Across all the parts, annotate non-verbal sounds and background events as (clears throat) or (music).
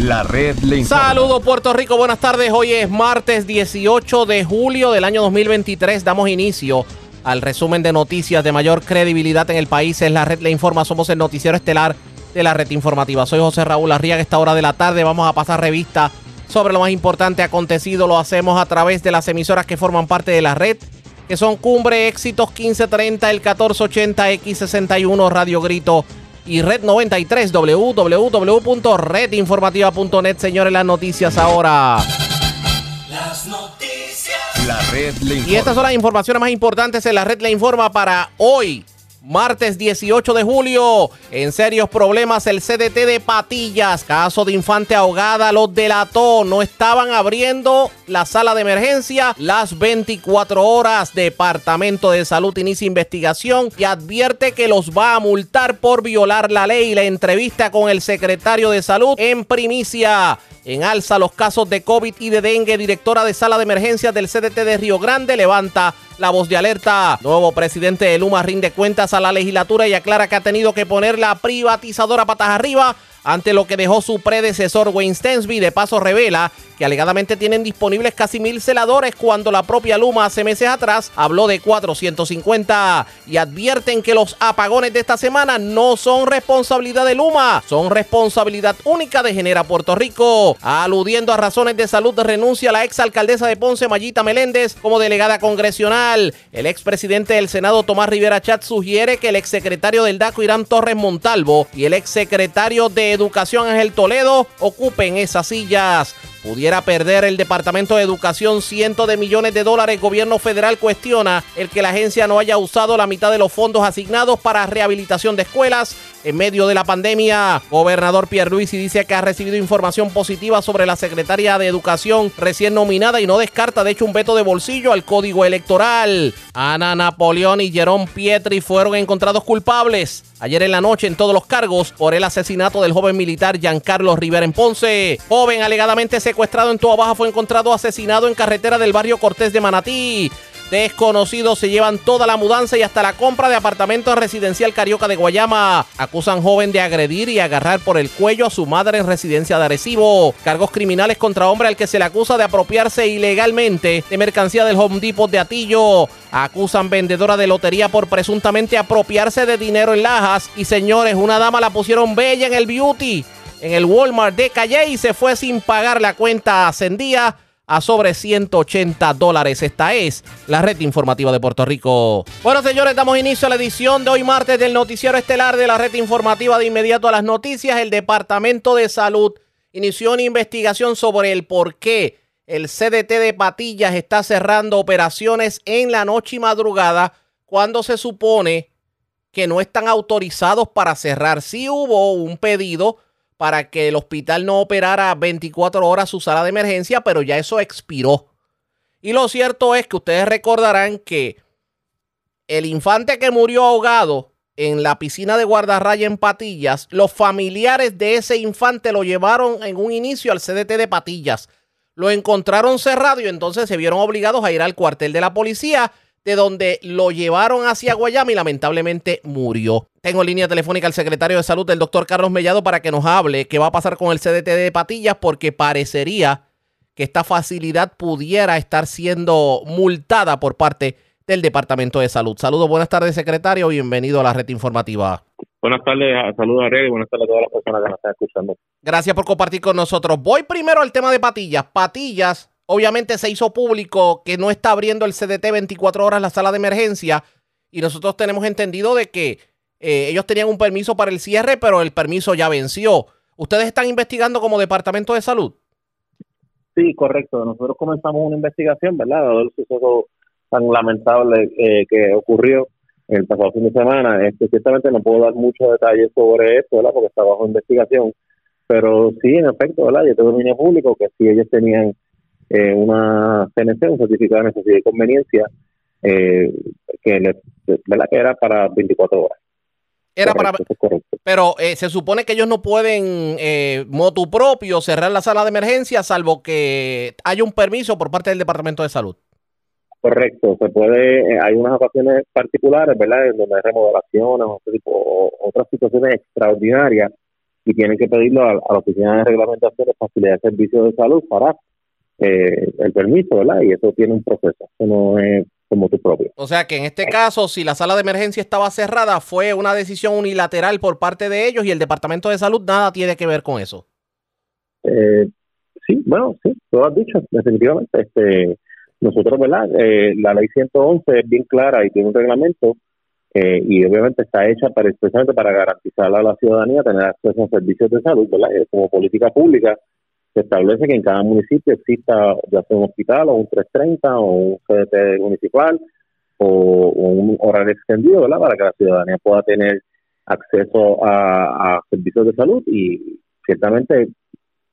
La red le informa. Saludos Puerto Rico, buenas tardes. Hoy es martes 18 de julio del año 2023. Damos inicio al resumen de noticias de mayor credibilidad en el país. Es la red le informa. Somos el noticiero estelar de la red informativa. Soy José Raúl Arriaga. Esta hora de la tarde vamos a pasar revista sobre lo más importante acontecido. Lo hacemos a través de las emisoras que forman parte de la red, que son Cumbre Éxitos 1530, el 1480, X61, Radio Grito y Red 93, www.redinformativa.net. Señores, las noticias ahora. Las noticias. La red le informa. Y estas son las informaciones más importantes en la red le informa para hoy. Martes 18 de julio, en serios problemas el CDT de Patillas, caso de infante ahogada, los delató, no estaban abriendo la sala de emergencia las 24 horas. Departamento de Salud inicia investigación y advierte que los va a multar por violar la ley. La entrevista con el secretario de Salud en primicia. En alza los casos de COVID y de dengue, directora de sala de emergencias del CDT de Río Grande levanta la voz de alerta. Nuevo presidente de Luma rinde cuentas a la legislatura y aclara que ha tenido que poner la privatizadora patas arriba ante lo que dejó su predecesor Wayne Stensby. De paso revela que alegadamente tienen disponibles casi mil celadores cuando la propia Luma hace meses atrás habló de 450 y advierten que los apagones de esta semana no son responsabilidad de Luma, son responsabilidad única de Genera Puerto Rico. Aludiendo a razones de salud renuncia la exalcaldesa de Ponce Mayita Meléndez como delegada congresional. El expresidente del Senado Tomás Rivera Chat sugiere que el exsecretario del DACO Irán Torres Montalvo y el exsecretario de Educación Ángel Toledo ocupen esas sillas. Pudiera perder el Departamento de Educación cientos de millones de dólares. Gobierno federal cuestiona el que la agencia no haya usado la mitad de los fondos asignados para rehabilitación de escuelas en medio de la pandemia. Gobernador Pierluisi dice que ha recibido información positiva sobre la secretaria de Educación recién nominada y no descarta de hecho un veto de bolsillo al código electoral. Ana Napoleón y Jerón Pietri fueron encontrados culpables ayer en la noche en todos los cargos por el asesinato del joven militar Giancarlo Rivera en Ponce. Joven alegadamente secuestrado en Toa Baja fue encontrado asesinado en carretera del barrio Cortés de Manatí. Desconocidos se llevan toda la mudanza y hasta la compra de apartamento residencial Carioca de Guayama. Acusan joven de agredir y agarrar por el cuello a su madre en residencia de Arecibo. Cargos criminales contra hombre al que se le acusa de apropiarse ilegalmente de mercancía del Home Depot de Atillo. Acusan vendedora de lotería por presuntamente apropiarse de dinero en lajas. Y señores, una dama la pusieron bella en el beauty, en el Walmart de Calle y se fue sin pagar la cuenta ascendía a sobre 180 dólares. Esta es la red informativa de Puerto Rico. Bueno, señores, damos inicio a la edición de hoy martes del noticiero estelar de la red informativa de inmediato a las noticias. El Departamento de Salud inició una investigación sobre el por qué el CDT de Patillas está cerrando operaciones en la noche y madrugada cuando se supone que no están autorizados para cerrar. Sí hubo un pedido para que el hospital no operara 24 horas su sala de emergencia, pero ya eso expiró. Y lo cierto es que ustedes recordarán que el infante que murió ahogado en la piscina de guardarraya en Patillas, los familiares de ese infante lo llevaron en un inicio al CDT de Patillas. Lo encontraron cerrado y entonces se vieron obligados a ir al cuartel de la policía de donde lo llevaron hacia Guayama y lamentablemente murió. Tengo en línea telefónica al secretario de salud, el doctor Carlos Mellado, para que nos hable qué va a pasar con el CDT de Patillas, porque parecería que esta facilidad pudiera estar siendo multada por parte del Departamento de Salud. Saludos, buenas tardes, secretario, bienvenido a la red informativa. Buenas tardes, saludos a Red y buenas tardes a todas las personas que nos están escuchando. Gracias por compartir con nosotros. Voy primero al tema de Patillas. Patillas, obviamente se hizo público que no está abriendo el CDT 24 horas la sala de emergencia y nosotros tenemos entendido de que eh, ellos tenían un permiso para el cierre, pero el permiso ya venció. ¿Ustedes están investigando como Departamento de Salud? Sí, correcto. Nosotros comenzamos una investigación, ¿verdad? Dado el suceso tan lamentable eh, que ocurrió el pasado fin de semana. Este, ciertamente no puedo dar muchos detalles sobre esto, ¿verdad? Porque está bajo investigación. Pero sí, en efecto, ¿verdad? Yo tengo dominio público que si ellos tenían eh, una CNC, un certificado de necesidad y conveniencia, eh, que, le- ¿verdad? que era para 24 horas. Era para, Correcto, correcto. pero eh, se supone que ellos no pueden eh, motu propio cerrar la sala de emergencia salvo que haya un permiso por parte del Departamento de Salud. Correcto, se puede, eh, hay unas ocasiones particulares, ¿verdad? En donde hay remodelaciones, tipo, o- otras situaciones extraordinarias, y tienen que pedirlo a, a la Oficina de Reglamentación de Facilidad de Servicios de Salud para eh, el permiso, ¿verdad? Y eso tiene un proceso, eso no es como tu propio. O sea que en este caso, si la sala de emergencia estaba cerrada, fue una decisión unilateral por parte de ellos y el Departamento de Salud nada tiene que ver con eso. Eh, sí, bueno, sí, lo has dicho, definitivamente. Este, nosotros, ¿verdad? Eh, la ley 111 es bien clara y tiene un reglamento eh, y obviamente está hecha para especialmente para garantizar a la ciudadanía tener acceso a servicios de salud, ¿verdad? Como política pública se establece que en cada municipio exista ya sea un hospital o un 330 o un CDT municipal o, un horario extendido, ¿verdad? Para que la ciudadanía pueda tener acceso a, a servicios de salud y ciertamente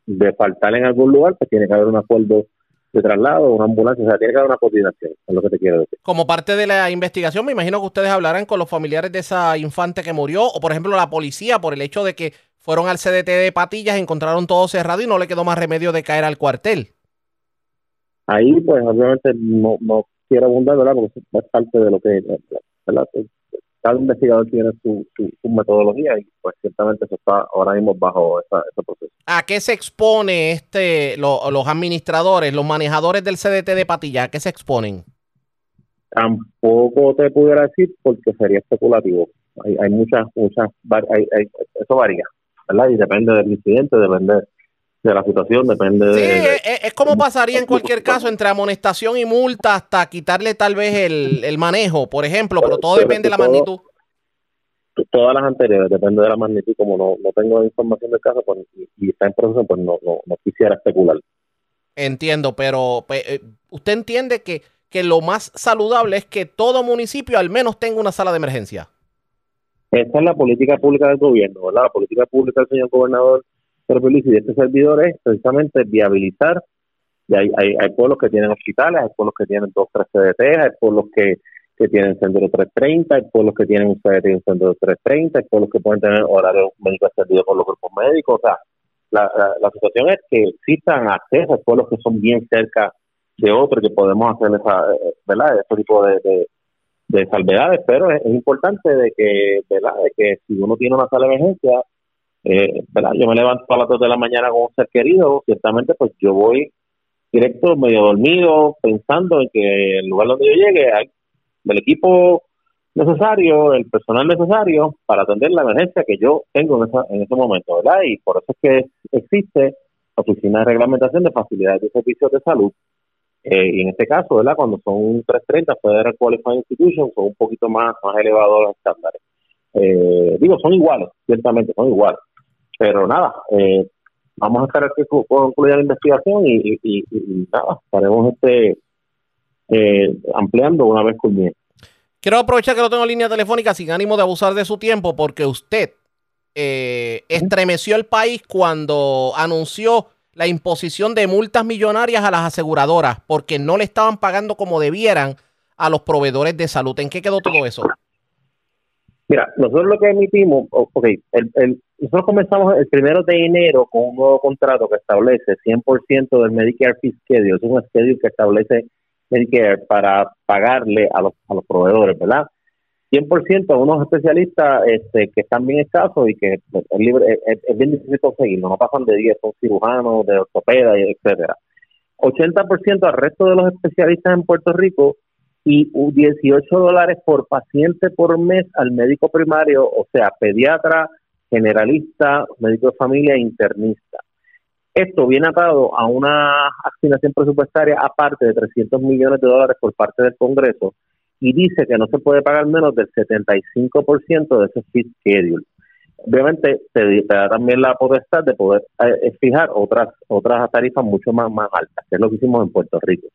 de faltar en algún lugar, pues tiene que haber un acuerdo de traslado, una ambulancia, o sea, tiene que haber una coordinación, es lo que te quiero decir. Como parte de la investigación, me imagino que ustedes hablarán con los familiares de esa infante que murió o, por ejemplo, la policía por el hecho de que fueron al CDT de Patillas, encontraron todo cerrado y no le quedó más remedio de caer al cuartel. Ahí, pues, obviamente no, no quiero abundar, ¿verdad? Porque es parte de lo que, ¿verdad? Cada investigador tiene su, su, su metodología y, pues, ciertamente eso está ahora mismo bajo esa, ese proceso. ¿A qué se expone este lo- los administradores, los manejadores del CDT de Patillas? ¿A qué se exponen? Tampoco te pudiera decir porque sería especulativo. Hay, hay muchas, muchas, hay- eso varía, ¿verdad? Y depende del incidente, depende de la situación, depende Sí, de... es, es como pasaría en (laughs) cualquier caso entre amonestación y multa hasta quitarle tal vez el, el manejo, por ejemplo, pero todo Pero depende de la todo- magnitud. todas las anteriores, depende de la magnitud, como no, no tengo información del caso pues, y, y está en proceso, pues no, no, no quisiera especular. Entiendo, pero pues, eh, usted entiende que, que lo más saludable es que todo municipio al menos tenga una sala de emergencia. Esa es la política pública del gobierno, ¿verdad? La política pública del señor gobernador Pedro Luis y de este servidor es precisamente viabilizar, y hay, hay, hay pueblos que tienen hospitales, hay pueblos que tienen dos, tres CDT, hay pueblos que, que tienen centro 330, hay pueblos que tienen un CDT y un centro 330, hay pueblos que pueden tener horario médico extendido por los grupos médicos, o sea, la, la, situación es que existan acceso a pueblos que son bien cerca de otros que podemos hacer esa, eh, ¿verdad? Este tipo de, de, de salvedades, pero es, es importante de que, ¿verdad? De que si uno tiene una sala de emergencia, eh, ¿verdad? Yo me levanto a las 2 de la mañana con un ser querido, ciertamente pues yo voy directo, medio dormido, pensando en que el lugar donde yo llegue hay el equipo necesario, el personal necesario para atender la emergencia que yo tengo en, esa, en ese momento, ¿verdad? Y por eso es que existe la Oficina de Reglamentación de Facilidades de Servicios de Salud, eh, y en este caso, ¿verdad? Cuando son 330 Federal Qualifying Institutions, son un poquito más, más elevados los estándares. Eh, digo, son iguales, ciertamente, son iguales. Pero nada, eh, vamos a esperar que cu- concluya la investigación y, y, y- y nada, estaremos este, eh, ampliando una vez culmine. Quiero aprovechar que lo tengo en línea telefónica sin ánimo de abusar de su tiempo porque usted eh, estremeció el país cuando anunció la imposición de multas millonarias a las aseguradoras porque no le estaban pagando como debieran a los proveedores de salud. ¿En qué quedó todo eso? Mira, nosotros lo que emitimos, ok, el, nosotros comenzamos el primero de enero con un nuevo contrato que establece 100% del Medicare Fee es un schedule que establece Medicare para pagarle a los, a los proveedores, ¿verdad? 100% a unos especialistas este, que están bien escasos y que pues, es, libre, es, bien difícil conseguirlo, no pasan de 10, son cirujanos, de ortopeda, y etcétera. 80% al resto de los especialistas en Puerto Rico y 18 dólares por paciente por mes al médico primario, o sea, pediatra, generalista, médico de familia e internista. Esto viene atado a una asignación presupuestaria aparte de 300 millones de dólares por parte del Congreso y dice que no se puede pagar menos del 75% de ese fee schedule. Obviamente te, da también la potestad de poder eh, fijar otras otras tarifas mucho más, más altas, que es lo que hicimos en Puerto Rico.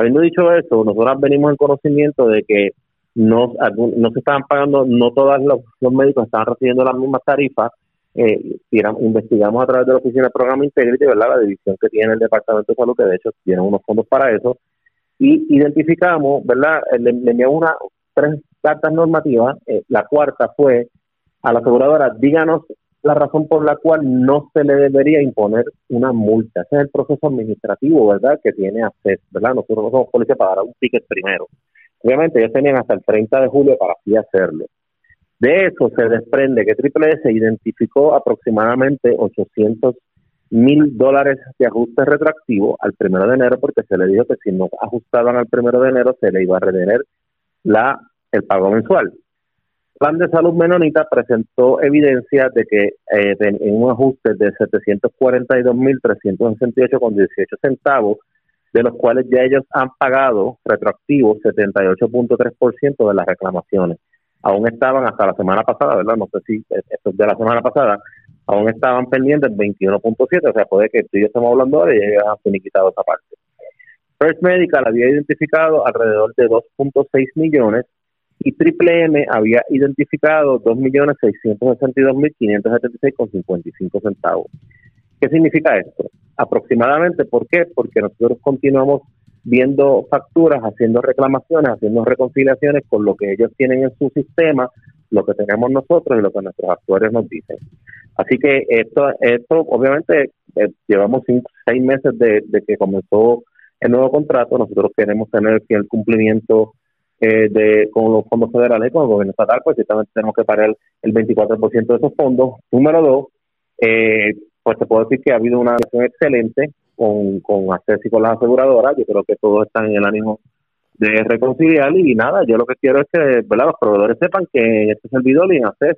Habiendo dicho eso, nosotros venimos en conocimiento de que no, se estaban pagando, no todos los, los médicos estaban recibiendo las mismas tarifas. Eh, investigamos a través de la Oficina de Programa Integrity, ¿verdad? la división que tiene el Departamento de Salud, que de hecho tiene unos fondos para eso, y identificamos, ¿verdad? Eh, Le, le enviamos una, tres cartas normativas. eh, la cuarta fue a la aseguradora, díganos la razón por la cual no se le debería imponer una multa. Ese es el proceso administrativo, ¿verdad?, que tiene acceso, ¿verdad? Nosotros no somos policía para dar un ticket primero. Obviamente ellos tenían hasta el 30 de julio para así hacerlo. De eso se desprende que Triple S identificó aproximadamente 800 mil dólares de ajuste retroactivo al primero de enero porque se le dijo que si no ajustaban al primero de enero se le iba a retener la el pago mensual. Plan de Salud Menonita presentó evidencia de que eh, en un ajuste de 742.368,18 centavos, de los cuales ya ellos han pagado retroactivo 78.3% de las reclamaciones. Aún estaban hasta la semana pasada, ¿verdad? No sé si esto es de la semana pasada, aún estaban pendientes 21.7, o sea, puede que tú y yo estemos hablando ahora y ya han finiquitado esa parte. First Medical había identificado alrededor de 2.6 millones y Triple M había identificado 2.662.576,55 centavos. ¿Qué significa esto? Aproximadamente, ¿por qué? Porque nosotros continuamos viendo facturas, haciendo reclamaciones, haciendo reconciliaciones con lo que ellos tienen en su sistema, lo que tenemos nosotros y lo que nuestros actuarios nos dicen. Así que esto, esto obviamente, eh, llevamos seis meses de, que comenzó el nuevo contrato, nosotros queremos tener el cumplimiento eh, de con los fondos federales con el gobierno estatal, pues ciertamente tenemos que pagar el 24% de esos fondos. Número dos, eh, pues te puedo decir que ha habido una relación excelente con, con ACES y con las aseguradoras. Yo creo que todos están en el ánimo de reconciliar y nada, yo lo que quiero es que los proveedores sepan que en este servidor y en ACES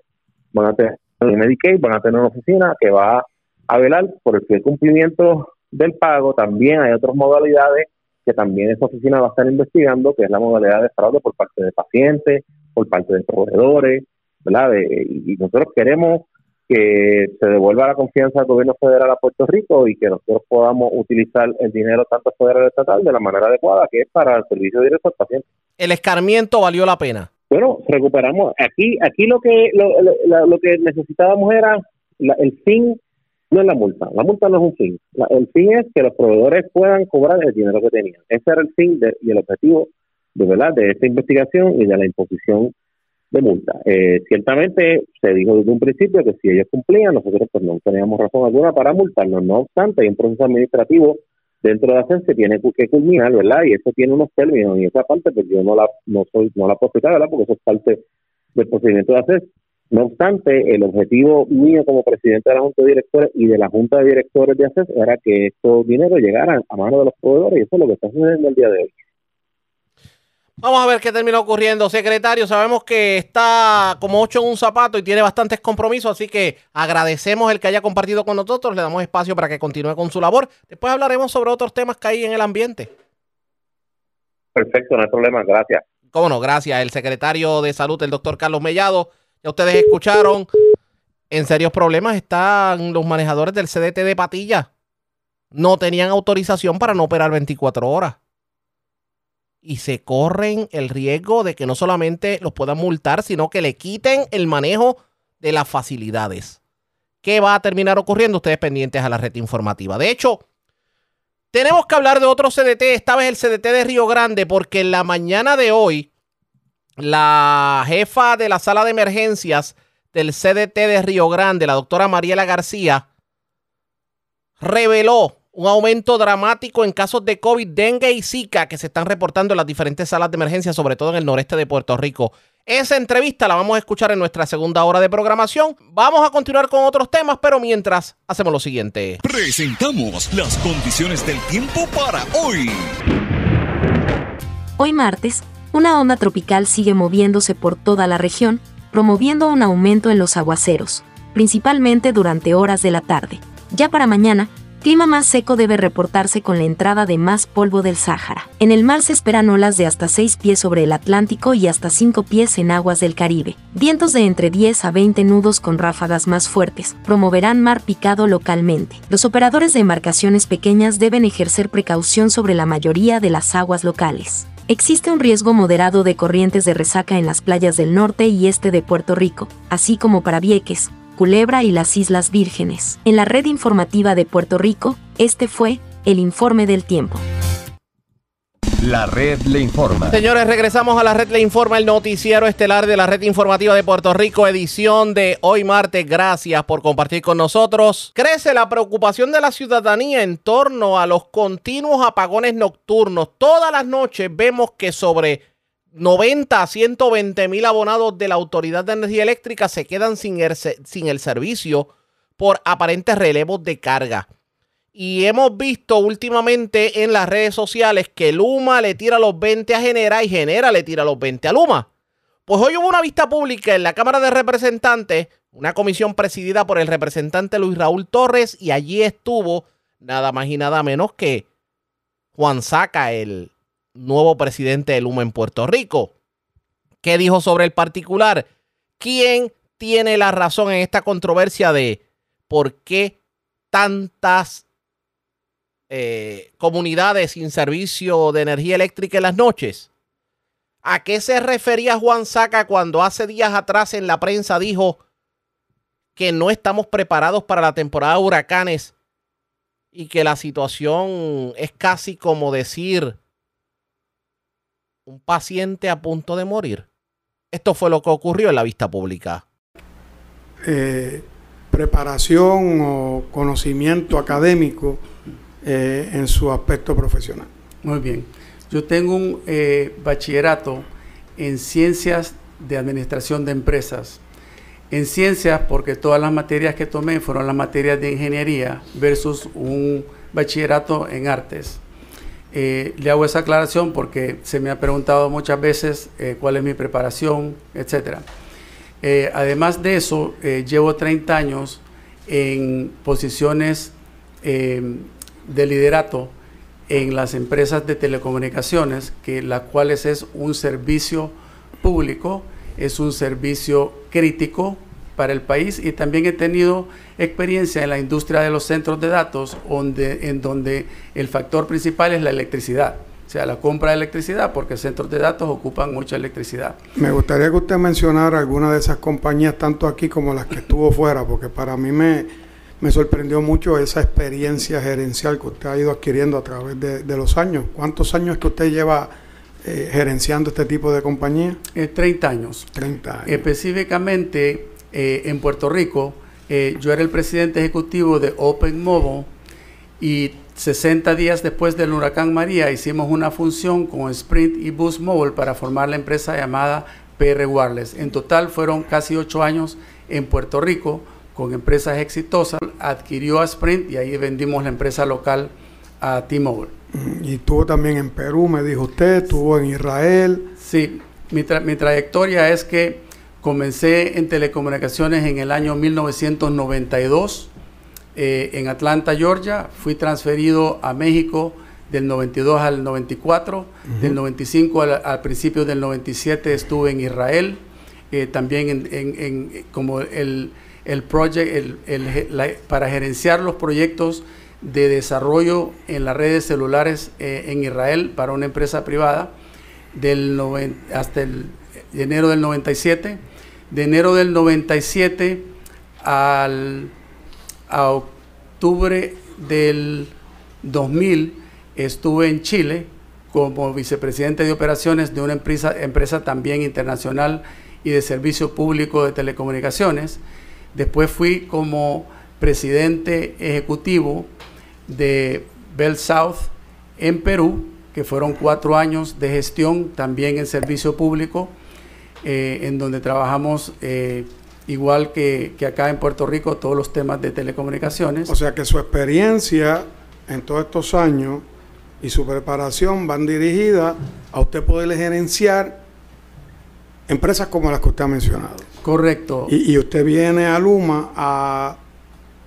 van a tener Medicaid, van a tener una oficina que va a velar por el cumplimiento del pago. También hay otras modalidades que también esa oficina va a estar investigando, que es la modalidad de fraude por parte de pacientes, por parte de proveedores, ¿verdad? y nosotros queremos que se devuelva la confianza al gobierno federal a Puerto Rico y que nosotros podamos utilizar el dinero tanto federal y estatal de la manera adecuada, que es para el servicio directo al paciente. ¿El escarmiento valió la pena? Bueno, recuperamos. Aquí aquí lo que lo, lo, que necesitábamos era el fin, no es la multa. La multa no es un fin. el fin es que los proveedores puedan cobrar el dinero que tenían. Ese era el fin y el objetivo de verdad de esta investigación y de la imposición de multa. Eh, ciertamente se dijo desde un principio que si ellos cumplían, nosotros pues no teníamos razón alguna para multarnos. No obstante, hay un proceso administrativo dentro de ACES que tiene que culminar, ¿verdad? Y eso tiene unos términos y esa parte pues yo no la no soy no la puedo explicar. Porque eso es parte del procedimiento de ACES. No obstante, el objetivo mío como presidente de la Junta de Directores y de la Junta de Directores de ACES era que estos dineros llegaran a manos de los proveedores y eso es lo que está sucediendo el día de hoy. Vamos a ver qué termina ocurriendo, secretario. Sabemos que está como ocho en un zapato y tiene bastantes compromisos, así que agradecemos el que haya compartido con nosotros. Le damos espacio para que continúe con su labor. Después hablaremos sobre otros temas que hay en el ambiente. Perfecto, no hay problema. Gracias. Cómo no, gracias. El secretario de Salud, el doctor Carlos Mellado. Ya ustedes escucharon. En serios problemas están los manejadores del CDT de Patilla. No tenían autorización para no operar 24 horas y se corren el riesgo de que no solamente los puedan multar, sino que le quiten el manejo de las facilidades. ¿Qué va a terminar ocurriendo? Ustedes pendientes a la red informativa. De hecho, tenemos que hablar de otro CDT, esta vez el CDT de Río Grande, porque en la mañana de hoy, la jefa de la sala de emergencias del CDT de Río Grande, la doctora Mariela García, reveló un aumento dramático en casos de COVID, dengue y Zika que se están reportando en las diferentes salas de emergencia, sobre todo en el noreste de Puerto Rico. Esa entrevista la vamos a escuchar en nuestra segunda hora de programación. Vamos a continuar con otros temas, pero mientras hacemos lo siguiente. Presentamos las condiciones del tiempo para hoy. Hoy martes, una onda tropical sigue moviéndose por toda la región, promoviendo un aumento en los aguaceros, principalmente durante horas de la tarde. Ya para mañana, Clima más seco debe reportarse con la entrada de más polvo del Sáhara. En el mar se esperan olas de hasta 6 pies sobre el Atlántico y hasta 5 pies en aguas del Caribe. Vientos de entre 10 a 20 nudos con ráfagas más fuertes promoverán mar picado localmente. Los operadores de embarcaciones pequeñas deben ejercer precaución sobre la mayoría de las aguas locales. Existe un riesgo moderado de corrientes de resaca en las playas del norte y este de Puerto Rico, así como para Vieques, Culebra y las Islas Vírgenes. En la red informativa de Puerto Rico, este fue el informe del tiempo. La red le informa. Señores, regresamos a la red le informa, el noticiero estelar de la red informativa de Puerto Rico, edición de hoy martes. Gracias por compartir con nosotros. Crece la preocupación de la ciudadanía en torno a los continuos apagones nocturnos. Todas las noches vemos que sobre 90 a 120 mil abonados de la Autoridad de Energía Eléctrica se quedan sin el, sin el servicio por aparentes relevos de carga. Y hemos visto últimamente en las redes sociales que Luma le tira los 20 a Genera y Genera le tira los 20 a Luma. Pues hoy hubo una vista pública en la Cámara de Representantes, una comisión presidida por el representante Luis Raúl Torres, y allí estuvo nada más y nada menos que Juan Saca, el nuevo presidente de Luma en Puerto Rico. ¿Qué dijo sobre el particular? ¿Quién tiene la razón en esta controversia de por qué tantas eh, comunidades sin servicio de energía eléctrica en las noches? ¿A qué se refería Juan Saca cuando hace días atrás en la prensa dijo que no estamos preparados para la temporada de huracanes y que la situación es casi como decir un paciente a punto de morir. Esto fue lo que ocurrió en la vista pública. Eh, preparación o conocimiento académico eh, en su aspecto profesional. Muy bien. Yo tengo un eh, bachillerato en ciencias de administración de empresas en ciencias porque todas las materias que tomé fueron las materias de ingeniería versus un bachillerato en artes. Eh, le hago esa aclaración porque se me ha preguntado muchas veces cuál es mi preparación, etc. Además de eso, llevo 30 años en posiciones de liderato en las empresas de telecomunicaciones, que las cuales es un servicio público es un servicio crítico para el país y también he tenido experiencia en la industria de los centros de datos donde, en donde el factor principal es la electricidad. O sea, la compra de electricidad, porque centros de datos ocupan mucha electricidad. Me gustaría que usted mencionara alguna de esas compañías, tanto aquí como las que estuvo fuera, porque para mí me, me sorprendió mucho esa experiencia gerencial que usted ha ido adquiriendo a través de, de los años. ¿Cuántos años que usted lleva eh, gerenciando este tipo de compañía? 30 eh, años. 30 años. Específicamente eh, en Puerto Rico, yo era el presidente ejecutivo de Open Mobile y 60 días después del huracán María hicimos una función con Sprint y Boost Mobile para formar la empresa llamada PR Wireless. En total fueron casi 8 años en Puerto Rico con empresas exitosas. Adquirió a Sprint y ahí vendimos la empresa local a T-Mobile. Y estuvo también en Perú, me dijo usted, estuvo en Israel. Sí, mi, trayectoria es que comencé en telecomunicaciones en el año 1992 eh, en Atlanta, Georgia. Fui transferido a México del 92 al 94. Del 95 al, principio del 97 estuve en Israel. Eh, también en, como el, el project, para gerenciar los proyectos de desarrollo en las redes celulares eh, en Israel para una empresa privada del hasta el enero del 97. De enero del 97 al, a octubre del 2000 estuve en Chile como vicepresidente de operaciones de una empresa, empresa también internacional y de servicio público de telecomunicaciones. Después fui como presidente ejecutivo de Bell South en Perú, que fueron cuatro años de gestión también en servicio público, eh, en donde trabajamos eh, igual que, acá en Puerto Rico todos los temas de telecomunicaciones. O sea que su experiencia en todos estos años y su preparación van dirigidas a usted poder gerenciar empresas como las que usted ha mencionado. Correcto. Y, y usted viene a Luma a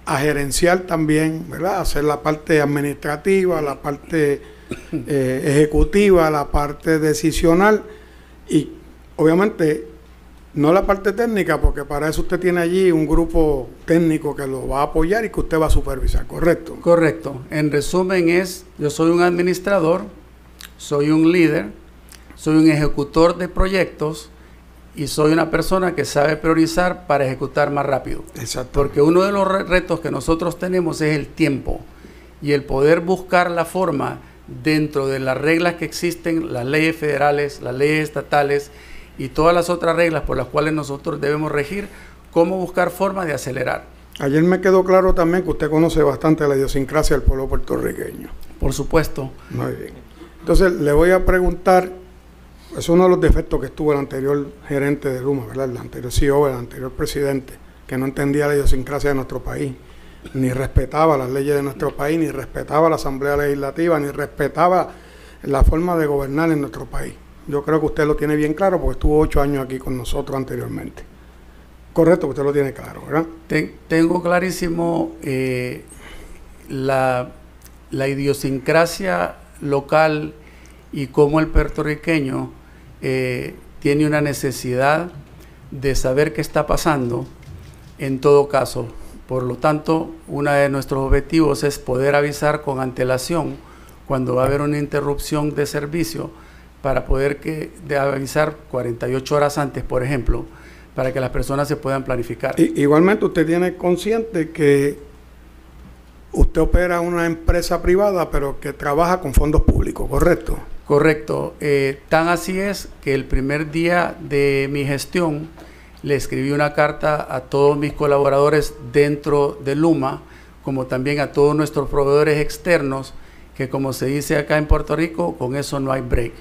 a gerenciar también, ¿verdad? Hacer la parte administrativa, la parte eh, ejecutiva, la parte decisional y obviamente no la parte técnica, porque para eso usted tiene allí un grupo técnico que lo va a apoyar y que usted va a supervisar, ¿correcto? Correcto. En resumen es, yo soy un administrador, soy un líder, soy un ejecutor de proyectos, y soy una persona que sabe priorizar para ejecutar más rápido. Exacto. Porque uno de los retos que nosotros tenemos es el tiempo y el poder buscar la forma dentro de las reglas que existen, las leyes federales, las leyes estatales y todas las otras reglas por las cuales nosotros debemos regir, cómo buscar forma de acelerar. Ayer me quedó claro también que usted conoce bastante la idiosincrasia del pueblo puertorriqueño. Por supuesto. Muy bien. Entonces le voy a preguntar es uno de los defectos que tuvo el anterior gerente de Luma, ¿verdad? El anterior CEO, el anterior presidente, que no entendía la idiosincrasia de nuestro país, ni respetaba las leyes de nuestro país, ni respetaba la Asamblea Legislativa, ni respetaba la forma de gobernar en nuestro país. Yo creo que usted lo tiene bien claro porque estuvo ocho años aquí con nosotros anteriormente. Correcto, usted lo tiene claro, ¿verdad? tengo clarísimo eh, la, la idiosincrasia local y cómo el puertorriqueño eh, tiene una necesidad de saber qué está pasando en todo caso. Por lo tanto, uno de nuestros objetivos es poder avisar con antelación cuando va a haber una interrupción de servicio para poder que, de avisar 48 horas antes, por ejemplo, para que las personas se puedan planificar. igualmente usted tiene consciente que usted opera una empresa privada, pero que trabaja con fondos públicos, ¿correcto? Correcto. Eh, tan así es que el primer día de mi gestión le escribí una carta a todos mis colaboradores dentro de Luma, como también a todos nuestros proveedores externos, que como se dice acá en Puerto Rico, con eso no hay break.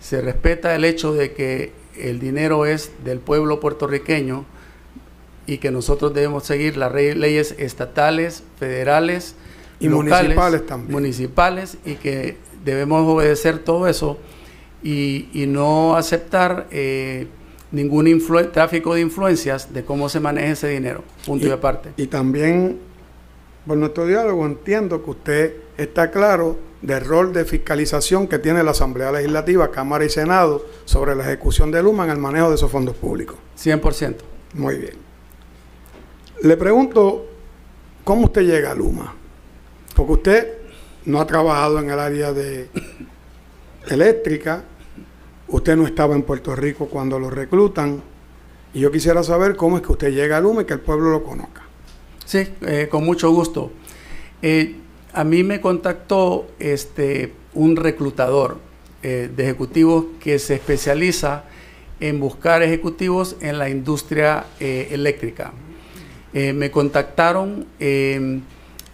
Se respeta el hecho de que el dinero es del pueblo puertorriqueño y que nosotros debemos seguir las leyes estatales, federales y municipales también. Municipales y que debemos obedecer todo eso y, no aceptar eh, ningún tráfico de influencias de cómo se maneja ese dinero. Punto y, aparte. Y también, por nuestro diálogo, entiendo que usted está claro del rol de fiscalización que tiene la Asamblea Legislativa, Cámara y Senado sobre la ejecución de Luma en el manejo de esos fondos públicos. 100%. Muy bien. Le pregunto, ¿cómo usted llega a Luma? Porque usted no ha trabajado en el área de eléctrica, usted no estaba en Puerto Rico cuando lo reclutan, y yo quisiera saber cómo es que usted llega a Luma y que el pueblo lo conozca. Sí, eh, con mucho gusto. Eh, a mí me contactó este, un reclutador eh, de ejecutivos que se especializa en buscar ejecutivos en la industria eléctrica. Me contactaron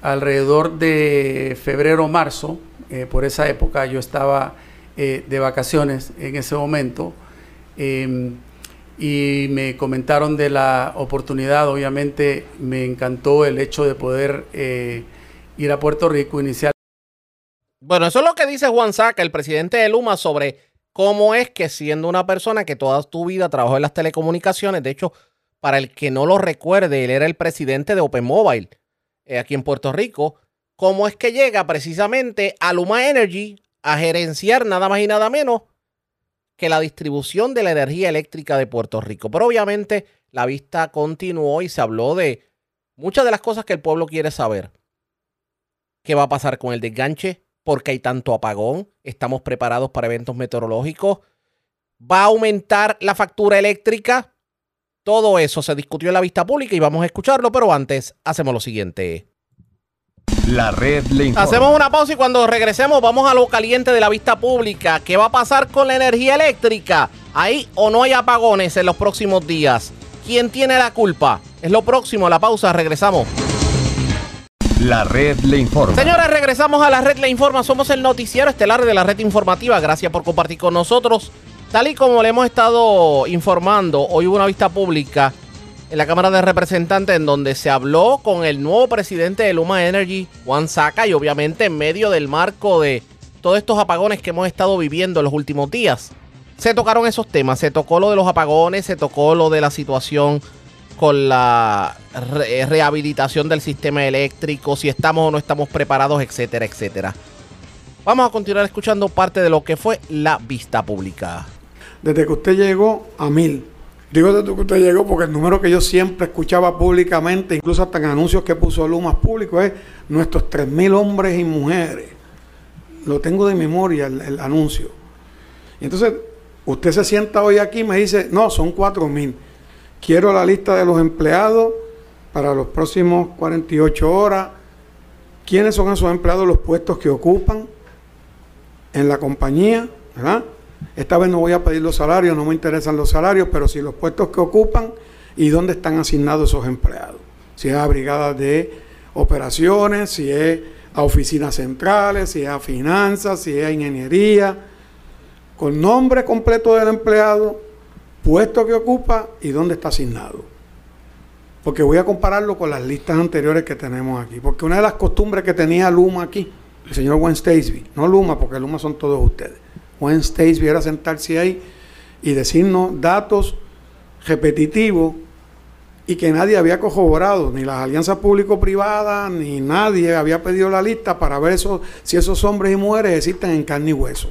alrededor de febrero marzo, eh, por esa época yo estaba eh, de vacaciones en ese momento, em, y me comentaron de la oportunidad, obviamente me encantó el hecho de poder ir a Puerto Rico iniciar. Bueno, eso es lo que dice Juan Saca, el presidente de Luma, sobre cómo es que siendo una persona que toda tu vida trabajó en las telecomunicaciones, de hecho, para el que no lo recuerde, él era el presidente de Open Mobile eh, aquí en Puerto Rico. ¿Cómo es que llega precisamente a Luma Energy a gerenciar nada más y nada menos que la distribución de la energía eléctrica de Puerto Rico? Pero obviamente la vista continuó y se habló de muchas de las cosas que el pueblo quiere saber. ¿Qué va a pasar con el desganche? ¿Por qué hay tanto apagón? ¿Estamos preparados para eventos meteorológicos? ¿Va a aumentar la factura eléctrica? Todo eso se discutió en la vista pública y vamos a escucharlo, pero antes hacemos lo siguiente. La red le informa. Hacemos una pausa y cuando regresemos vamos a lo caliente de la vista pública. ¿Qué va a pasar con la energía eléctrica? ¿Hay o no hay apagones en los próximos días? ¿Quién tiene la culpa? Es lo próximo, la pausa, regresamos. La red le informa. Señores, regresamos a la red le informa. Somos el noticiero estelar de la red informativa. Gracias por compartir con nosotros. Tal y como le hemos estado informando, hoy hubo una vista pública en la Cámara de Representantes en donde se habló con el nuevo presidente de Luma Energy, Juan Saca, y obviamente en medio del marco de todos estos apagones que hemos estado viviendo en los últimos días. Se tocaron esos temas, se tocó lo de los apagones, se tocó lo de la situación con la rehabilitación del sistema eléctrico, si estamos o no estamos preparados, etcétera, etcétera. Vamos a continuar escuchando parte de lo que fue la vista pública desde que usted llegó a mil. Digo desde que usted llegó porque el número que yo siempre escuchaba públicamente, incluso hasta en anuncios que puso Lumas público, es nuestros tres mil hombres y mujeres. Lo tengo de memoria el, anuncio. Y entonces, usted se sienta hoy aquí y me dice, no, son cuatro mil. Quiero la lista de los empleados para los próximos 48 horas. ¿Quiénes son esos empleados, los puestos que ocupan en la compañía? ¿verdad? Esta vez no voy a pedir los salarios, no me interesan los salarios, pero si los puestos que ocupan y dónde están asignados esos empleados. Si es a brigadas de operaciones, si es a oficinas centrales, si es a finanzas, si es a ingeniería. con nombre completo del empleado, puesto que ocupa y dónde está asignado. Porque voy a compararlo con las listas anteriores que tenemos aquí. Porque una de las costumbres que tenía Luma aquí, el señor Gwen Stacey, no Luma, porque Luma son todos ustedes. Gwen Stacey era sentarse ahí y decirnos datos repetitivos y que nadie había corroborado, ni las alianzas público-privadas, ni nadie había pedido la lista para ver eso, si esos hombres y mujeres existen en carne y hueso.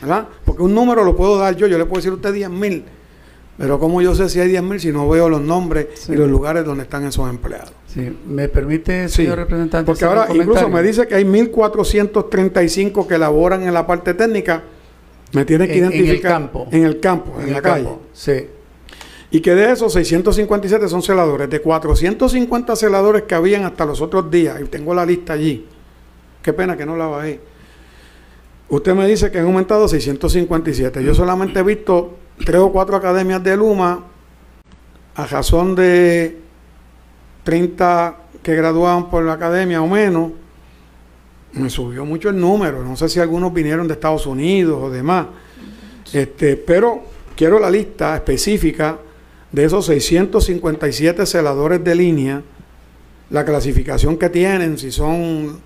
¿verdad? Porque un número lo puedo dar yo, yo le puedo decir a usted 10 mil, pero ¿cómo yo sé si hay 10 mil si no veo los nombres Sí. y los lugares donde están esos empleados? Sí, ¿Me permite, Sí, señor representante? porque ahora incluso me dice que hay 1435 que laboran en la parte técnica, me tiene que En- en el identificar campo. en el campo, en, En la calle. campo, Sí. Y que de esos 657 son celadores. De 450 celadores que habían hasta los otros días, y tengo la lista allí. Qué pena que no la bajé. Usted me dice que han aumentado 657. Yo solamente he visto tres o cuatro academias de Luma a razón de 30 que graduaban por la academia o menos. Me subió mucho el número. No sé si algunos vinieron de Estados Unidos o demás. Este, pero quiero la lista específica de esos 657 celadores de línea, la clasificación que tienen, si son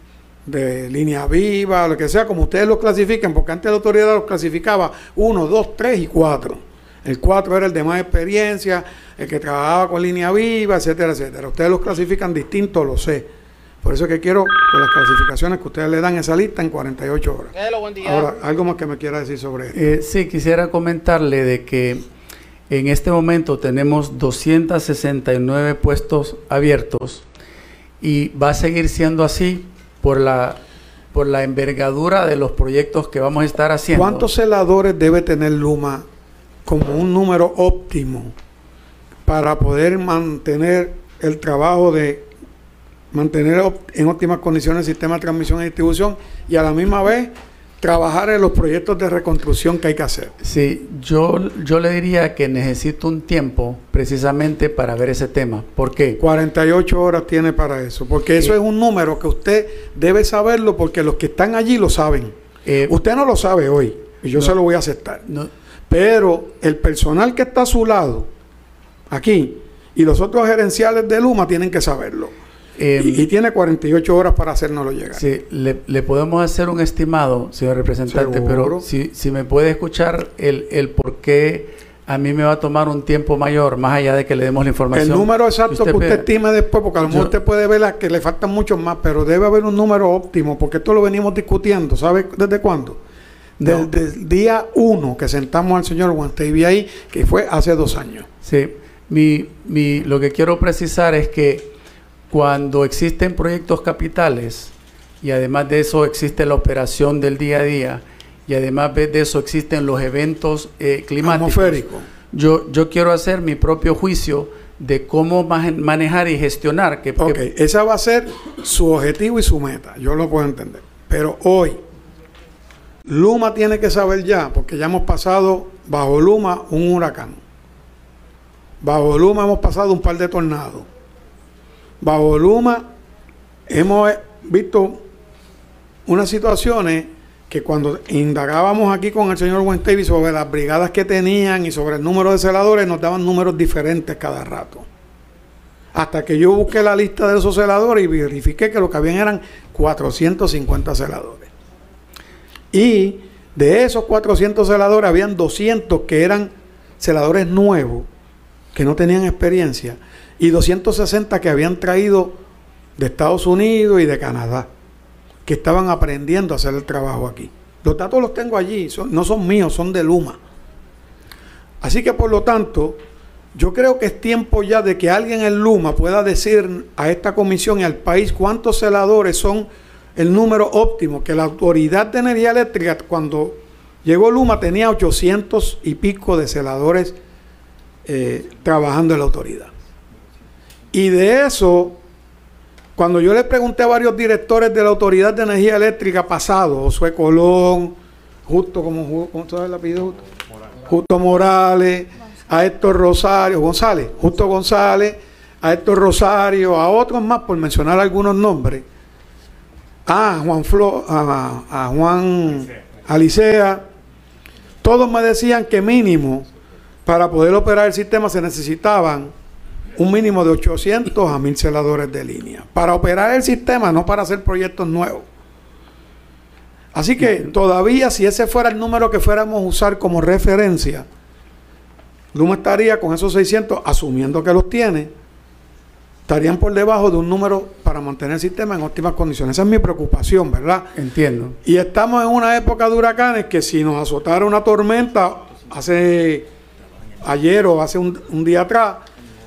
de línea viva, lo que sea, como ustedes los clasifiquen, porque antes la autoridad los clasificaba 1, 2, 3 y 4. El 4 era el de más experiencia, el que trabajaba con línea viva, etcétera, etcétera. Ustedes los clasifican distintos, lo sé. Por eso es que quiero que las clasificaciones que ustedes le dan esa lista en 48 horas. Hello, buen día. Ahora, algo más que me quiera decir sobre esto. Eh, sí, quisiera comentarle de que en este momento tenemos 269 puestos abiertos y va a seguir siendo así por la, por la envergadura de los proyectos que vamos a estar haciendo. ¿Cuántos celadores debe tener Luma como un número óptimo para poder mantener el trabajo de mantener en óptimas condiciones el sistema de transmisión y distribución y a la misma vez trabajar en los proyectos de reconstrucción que hay que hacer? Sí, yo, yo le diría que necesito un tiempo precisamente para ver ese tema. ¿Por qué? 48 horas tiene para eso, porque eso es un número que usted debe saberlo porque los que están allí lo saben. Eh, Usted no lo sabe hoy y yo No. se lo voy a aceptar. no- Pero el personal que está a su lado, aquí, y los otros gerenciales de Luma tienen que saberlo. Eh, y, y tiene 48 horas para hacérnoslo llegar. Sí, le, le podemos hacer un estimado, señor representante, Seguro. pero si, si me puede escuchar el, el por qué a mí me va a tomar un tiempo mayor, más allá de que le demos la información. El número exacto que usted, pida. estime después, porque a lo mejor usted puede ver que le faltan muchos más, pero debe haber un número óptimo, porque esto lo venimos discutiendo. ¿Sabe desde cuándo? No. Desde el día uno que sentamos al señor Guantevy ahí, que fue hace dos años. Sí, mi, mi, lo que quiero precisar es que cuando existen proyectos capitales y además de eso existe la operación del día a día y además de eso existen los eventos eh, climáticos. Atmosférico. Yo, yo quiero hacer mi propio juicio de cómo ma- manejar y gestionar. Que, que- Ok, esa va a ser su objetivo y su meta, yo lo puedo entender. Pero hoy, Luma tiene que saber ya, porque ya hemos pasado bajo Luma un huracán. Bajo Luma hemos pasado un par de tornados. Bajo Luma hemos visto unas situaciones que cuando indagábamos aquí con el señor Wentevy sobre las brigadas que tenían y sobre el número de celadores, nos daban números diferentes cada rato. Hasta que yo busqué la lista de esos celadores y verifiqué que lo que habían eran 450 celadores. Y de esos 400 celadores habían 200 que eran celadores nuevos, que no tenían experiencia, y 260 que habían traído de Estados Unidos y de Canadá, que estaban aprendiendo a hacer el trabajo aquí. Los datos los tengo allí, no son míos, son de Luma. Así que por lo tanto, yo creo que es tiempo ya de que alguien en Luma pueda decir a esta comisión y al país cuántos celadores son el número óptimo, que la Autoridad de Energía Eléctrica cuando llegó Luma tenía 800 y pico de celadores eh, trabajando en la autoridad. Y de eso, cuando yo le pregunté a varios directores de la Autoridad de Energía Eléctrica pasado, Josué Colón, justo como, ¿cómo el apellido? Justo? Justo Morales, a Héctor Rosario, González, Justo González, a Héctor Rosario, a otros más, por mencionar algunos nombres, a Juan Flo, a, a Juan Alicea, todos me decían que mínimo para poder operar el sistema se necesitaban un mínimo de 800 a 1000 celadores de línea. Para operar el sistema, no para hacer proyectos nuevos. Así que todavía si ese fuera el número que fuéramos a usar como referencia, Luma estaría con esos 600, asumiendo que los tiene, estarían por debajo de un número para mantener el sistema en óptimas condiciones. Esa es mi preocupación, ¿verdad? Entiendo. Y estamos en una época de huracanes que si nos azotara una tormenta hace ayer o hace un, un día atrás,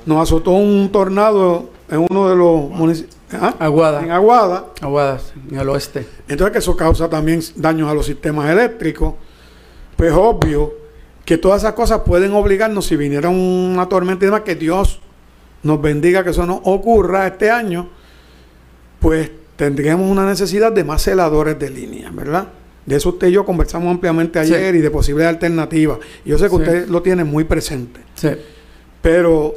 nos azotó un tornado en uno de los municipios. Aguada. En Aguada. Aguadas, en el oeste. Entonces que eso causa también daños a los sistemas eléctricos. Pues obvio que todas esas cosas pueden obligarnos, si viniera una tormenta y demás, que Dios nos bendiga que eso no ocurra este año, pues tendríamos una necesidad de más celadores de línea, ¿verdad? De eso usted y yo conversamos ampliamente ayer Sí. y de posibles alternativas. Yo sé que Sí. usted lo tiene muy presente. Sí. Pero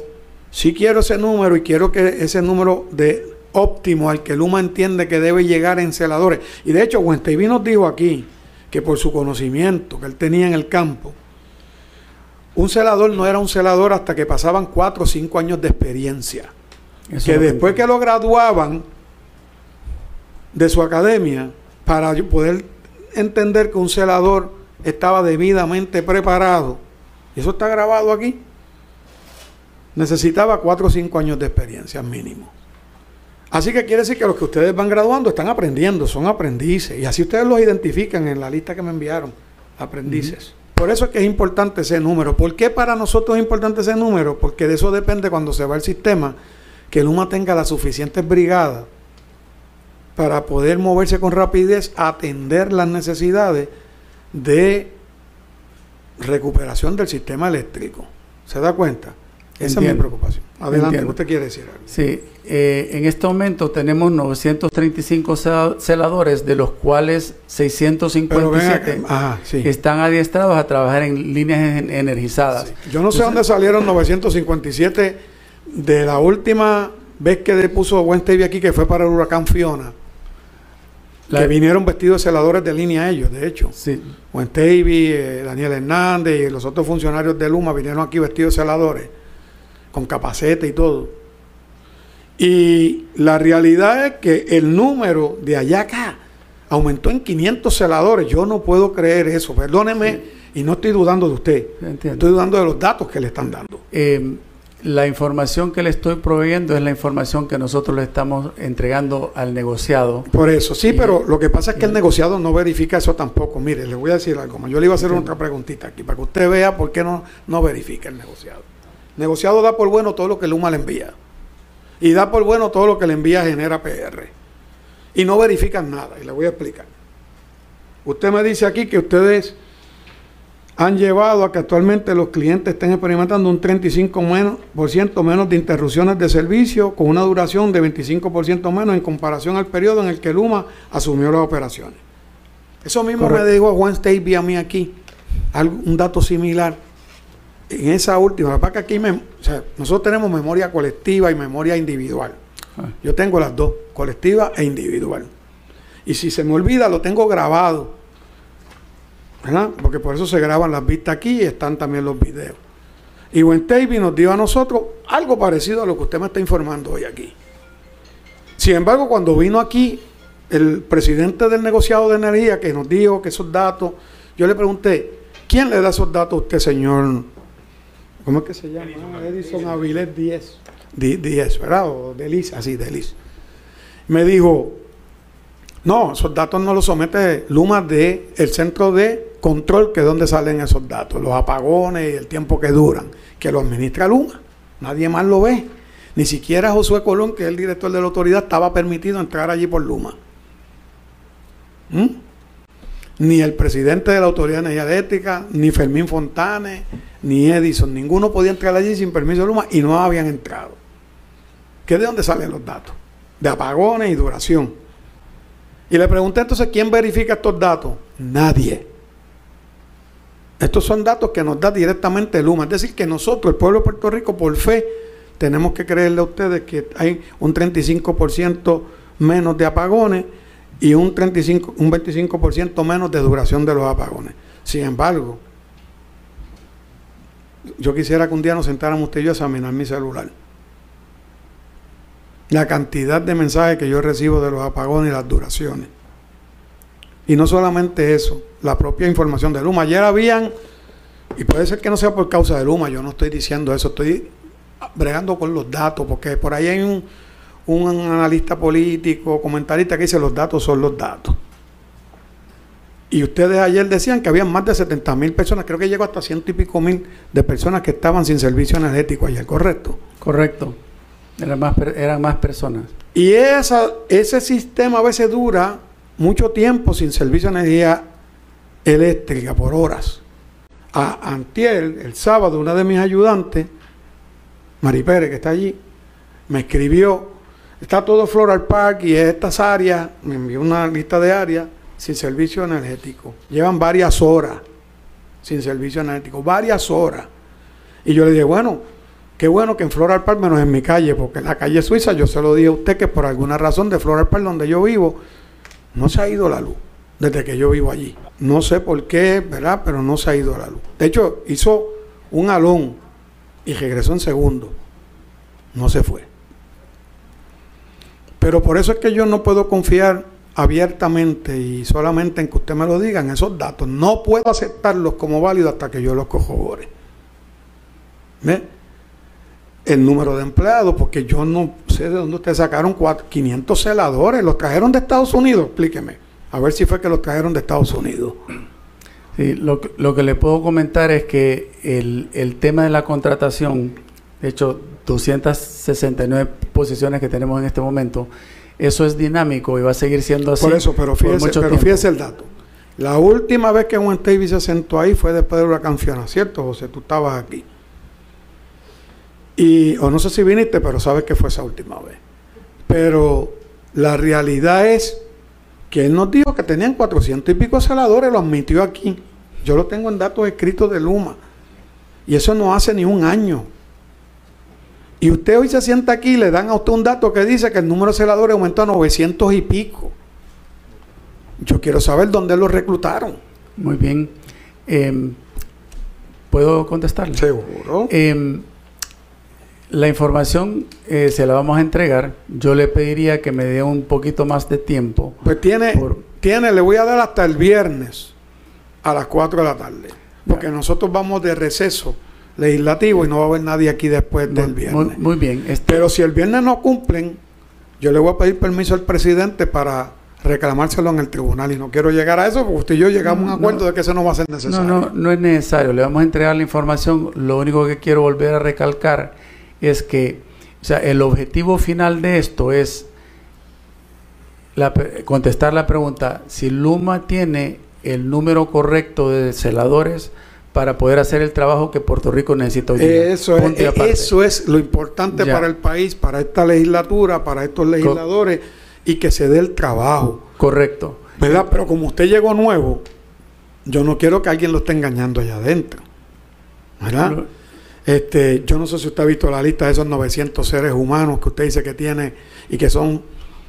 sí quiero ese número y quiero que ese número de óptimo al que Luma entiende que debe llegar en celadores. Y de hecho, Wenstevin nos dijo aquí que por su conocimiento que él tenía en el campo, un celador no era un celador hasta que pasaban cuatro o cinco años de experiencia. Eso que después que lo graduaban de su academia, para poder entender que un celador estaba debidamente preparado, y eso está grabado aquí, necesitaba cuatro o cinco años de experiencia mínimo. Así que quiere decir que los que ustedes van graduando están aprendiendo, son aprendices. Y así ustedes los identifican en la lista que me enviaron, aprendices. Por eso es que es importante ese número. ¿Por qué para nosotros es importante ese número? Porque de eso depende cuando se va el sistema, que Luma tenga las suficientes brigadas para poder moverse con rapidez, atender las necesidades de recuperación del sistema eléctrico. ¿Se da cuenta? Esa es mi preocupación. Adelante, Entiendo. usted quiere decir algo. Sí, eh, en este momento tenemos 935 cela- celadores, de los cuales Pero ven 657 acá. Ajá, sí. están adiestrados a trabajar en líneas en- energizadas. Yo no sé dónde salieron 957 de la última vez que le puso Buen TV aquí, que fue para el huracán Fiona. La- que vinieron vestidos de celadores de línea ellos, de hecho. Sí, TV, eh, Daniel Hernández y los otros funcionarios de Luma vinieron aquí vestidos de celadores, con capacete y todo. Y la realidad es que el número de allá acá aumentó en 500 celadores. Yo no puedo creer eso, perdóneme, y no estoy dudando de usted. Entiendo. Estoy dudando de los datos que le están dando. Eh, la información que le estoy proveyendo es la información que nosotros le estamos entregando al negociado. Por eso, sí, pero lo que pasa es que el negociado no verifica eso tampoco. Mire, le voy a decir algo. Yo le iba a hacer otra preguntita aquí para que usted vea por qué no, no verifica el negociado. Negociado da por bueno todo lo que Luma le envía. Y da por bueno todo lo que le envía genera PR. Y no verifican nada. Y le voy a explicar. Usted me dice aquí que ustedes han llevado a que actualmente los clientes estén experimentando un 35% menos, por ciento menos de interrupciones de servicio con una duración de 25% menos en comparación al periodo en el que Luma asumió las operaciones. Eso mismo Correcto. me dijo Juan Stavey a mí aquí, algo- un dato similar. En esa última, la verdad que aquí me- o sea, nosotros tenemos memoria colectiva y memoria individual. Ah. Yo tengo las dos, colectiva e individual. Y si se me olvida, lo tengo grabado. ¿verdad? Porque por eso se graban las vistas aquí y están también los videos. Y Wentavy nos dio a nosotros algo parecido a lo que usted me está informando hoy aquí. Sin embargo, cuando vino aquí el presidente del negociado de energía que nos dijo que esos datos, yo le pregunté, ¿quién le da esos datos a usted, señor? ¿Cómo es que se llama? Edison, Avilés 10. Di- 10, ¿verdad? O Delis, así, Delis. Me dijo, no, esos datos no los somete Luma de el centro de control, que es donde salen esos datos, los apagones y el tiempo que duran, que lo administra Luma. Nadie más lo ve. Ni siquiera Josué Colón, que es el director de la autoridad, estaba permitido entrar allí por Luma. ¿Mm? Ni el presidente de la Autoridad de Energía ni Fermín Fontanes, ni Edison, ninguno podía entrar allí sin permiso de Luma y no habían entrado. ¿Qué de dónde salen los datos? De apagones y duración. Y le pregunté entonces, ¿quién verifica estos datos? Nadie. Estos son datos que nos da directamente Luma. Es decir, que nosotros, el pueblo de Puerto Rico, por fe, tenemos que creerle a ustedes que hay un 35% menos de apagones y un, 35, un 25% menos de duración de los apagones. Sin embargo, yo quisiera que un día nos sentáramos usted y yo a examinar mi celular. La cantidad de mensajes que yo recibo de los apagones y las duraciones. Y no solamente eso, la propia información de Luma. Ayer habían, y puede ser que no sea por causa de Luma, yo no estoy diciendo eso, estoy bregando con los datos, porque por ahí hay un, un analista político, comentarista que dice los datos son los datos. Y ustedes ayer decían que había más de 70 mil personas, creo que llegó hasta ciento y pico mil de personas que estaban sin servicio energético ayer, ¿correcto? Correcto. Eran más, eran más personas. Y esa, ese sistema a veces dura mucho tiempo sin servicio de energía eléctrica por horas. A Antier, el sábado, una de mis ayudantes, Mari Pérez, que está allí, me escribió, está todo Floral Park y estas áreas, me envió una lista de áreas sin servicio energético. Llevan varias horas sin servicio energético, varias horas. Y yo le dije, bueno, qué bueno que en Floral Park menos en mi calle, porque en la calle Suiza yo se lo dije a usted que por alguna razón de Floral Park donde yo vivo, no se ha ido la luz desde que yo vivo allí. No sé por qué, ¿verdad? Pero no se ha ido la luz. De hecho, hizo un alón y regresó en segundo. No se fue. Pero por eso es que yo no puedo confiar abiertamente y solamente en que usted me lo diga en esos datos. No puedo aceptarlos como válidos hasta que yo los corrobore. ¿Ve? El número de empleados, porque yo no sé de dónde ustedes sacaron cuatro- 500 celadores. ¿Los trajeron de Estados Unidos? Explíqueme. A ver si fue que los trajeron de Estados Unidos. Sí, lo, lo que le puedo comentar es que el, el tema de la contratación, de hecho, 269 posiciones que tenemos en este momento, eso es dinámico y va a seguir siendo así. Por eso, pero fíjese, pero tiempo. fíjese el dato. La última vez que Juan Davis se sentó ahí fue después del huracán Fiona, ¿cierto, José? Tú estabas aquí. Y, o no sé si viniste, pero sabes que fue esa última vez. Pero la realidad es que él nos dijo que tenían 400 y pico celadores, lo admitió aquí. Yo lo tengo en datos escritos de Luma. Y eso no hace ni un año. Y usted hoy se sienta aquí y le dan a usted un dato que dice que el número de celadores aumentó a 900 y pico. Yo quiero saber dónde lo reclutaron. Muy bien. Em, ¿Puedo contestarle? Seguro. Em, la información eh, se la vamos a entregar. Yo le pediría que me dé un poquito más de tiempo. Pues tiene, Por- tiene, le voy a dar hasta el viernes a las 4 de la tarde. Porque nosotros vamos de receso legislativo y no va a haber nadie aquí después del viernes. muy bien. Este- Pero si el viernes no cumplen, yo le voy a pedir permiso al presidente para reclamárselo en el tribunal. Y no quiero llegar a eso porque usted y yo llegamos a un No, acuerdo no. de que eso no va a ser No, necesario. no, no es necesario. Le vamos a entregar la información. Lo único que quiero volver a recalcar es que, o sea, el objetivo final de esto es la contestar la pregunta si Luma tiene el número correcto de celadores para poder hacer el trabajo que Puerto Rico necesita hoy día. Eso es, Punto y aparte. eso es lo importante Ya. para el país, para esta legislatura, para estos legisladores y que se dé el trabajo. Correcto. ¿Verdad? Pero como usted llegó nuevo, yo no quiero que alguien lo esté engañando allá adentro. ¿Verdad? Este, yo no sé si usted ha visto la lista de esos 900 seres humanos que usted dice que tiene y que son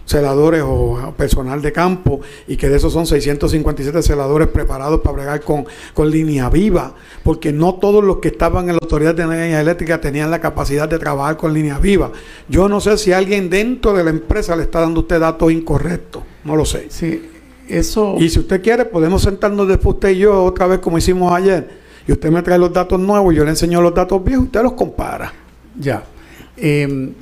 celadores o personal de campo y que de esos son 657 celadores preparados para bregar con, con línea viva, porque no todos los que estaban en la Autoridad de Energía Eléctrica tenían la capacidad de trabajar con línea viva. Yo no sé si alguien dentro de la empresa le está dando a usted datos incorrectos, no lo sé. Sí, eso... Y si usted quiere, podemos sentarnos después usted y yo otra vez como hicimos ayer. Y usted me trae los datos nuevos, yo le enseño los datos viejos, usted los compara. Ya. Eh,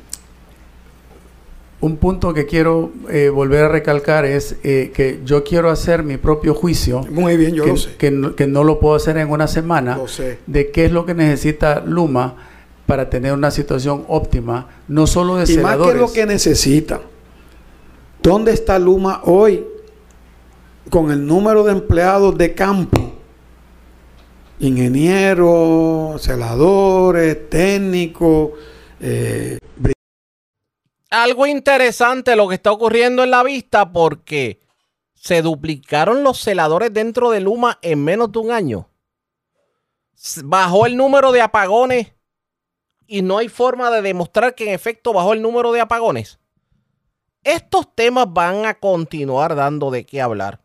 un punto que quiero eh, volver a recalcar es eh, que yo quiero hacer mi propio juicio. Muy bien, yo que, lo sé. que no, que no lo puedo hacer en una semana. Lo sé. De qué es lo que necesita Luma para tener una situación óptima, no solo de Y más celadores. que lo que necesita. ¿Dónde está Luma hoy con el número de empleados de campo? Ingenieros, celadores, técnicos, eh, Algo interesante lo que está ocurriendo en la vista porque se duplicaron los celadores dentro de Luma en menos de un año. Bajó el número de apagones y no hay forma de demostrar que en efecto bajó el número de apagones. Estos temas van a continuar dando de qué hablar.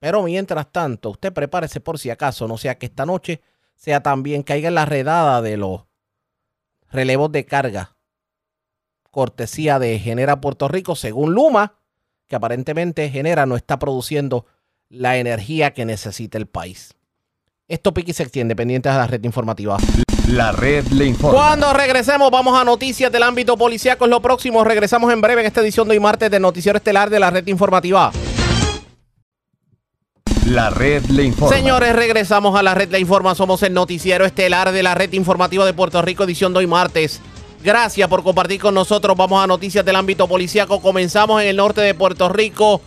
Pero mientras tanto, usted prepárese por si acaso, no sea que esta noche sea también caiga en la redada de los relevos de carga. Cortesía de Genera Puerto Rico, según Luma, que aparentemente Genera no está produciendo la energía que necesita el país. Esto pique y se extiende, pendientes a la red informativa. La red le informa. Cuando regresemos, vamos a noticias del ámbito policíaco. Es lo próximo. Regresamos en breve en esta edición de hoy martes del Noticiero Estelar de la red informativa. La red le informa. Señores, regresamos a la red La Informa. Somos el noticiero estelar de la red informativa de Puerto Rico, edición de hoy martes. Gracias por compartir con nosotros. Vamos a noticias del ámbito policíaco. Comenzamos en el norte de Puerto Rico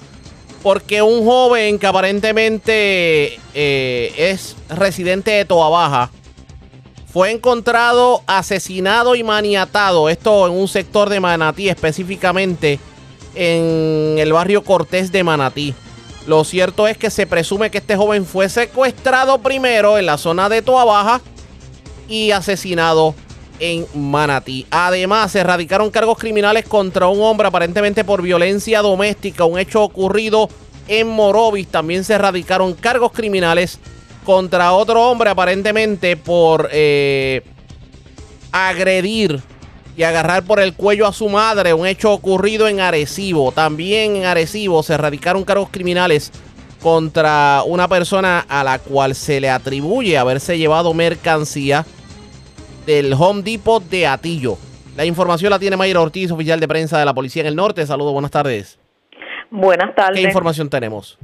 porque un joven que aparentemente eh, es residente de Toa Baja fue encontrado asesinado y maniatado. Esto en un sector de Manatí, específicamente en el barrio Cortés de Manatí. Lo cierto es que se presume que este joven fue secuestrado primero en la zona de Toa Baja y asesinado en Manatí. Además, se erradicaron cargos criminales contra un hombre aparentemente por violencia doméstica, un hecho ocurrido en Morovis. También se erradicaron cargos criminales contra otro hombre aparentemente por eh, agredir y agarrar por el cuello a su madre, un hecho ocurrido en Arecibo. También en Arecibo se erradicaron cargos criminales contra una persona a la cual se le atribuye haberse llevado mercancía del Home Depot de Atillo. La información la tiene Mayra Ortiz, oficial de prensa de la Policía en el Norte. Saludos, buenas tardes. Buenas tardes. ¿Qué información tenemos?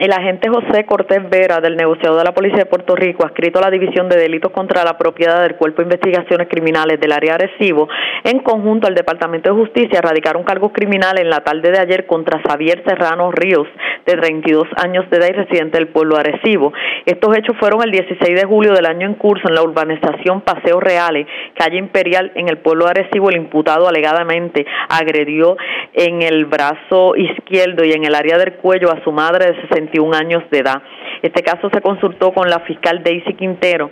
El agente José Cortés Vera, del negociado de la Policía de Puerto Rico, adscrito a la División de Delitos contra la Propiedad del Cuerpo de Investigaciones Criminales del área Arecibo, en conjunto al Departamento de Justicia, radicaron cargos criminales en la tarde de ayer contra Xavier Serrano Ríos, de 32 años de edad y residente del pueblo Arecibo. Estos hechos fueron el 16 de julio del año en curso en la urbanización Paseo Reales, calle Imperial, en el pueblo Arecibo. El imputado alegadamente agredió en el brazo izquierdo y en el área del cuello a su madre de 60 años de edad. Este caso se consultó con la fiscal Daisy Quintero,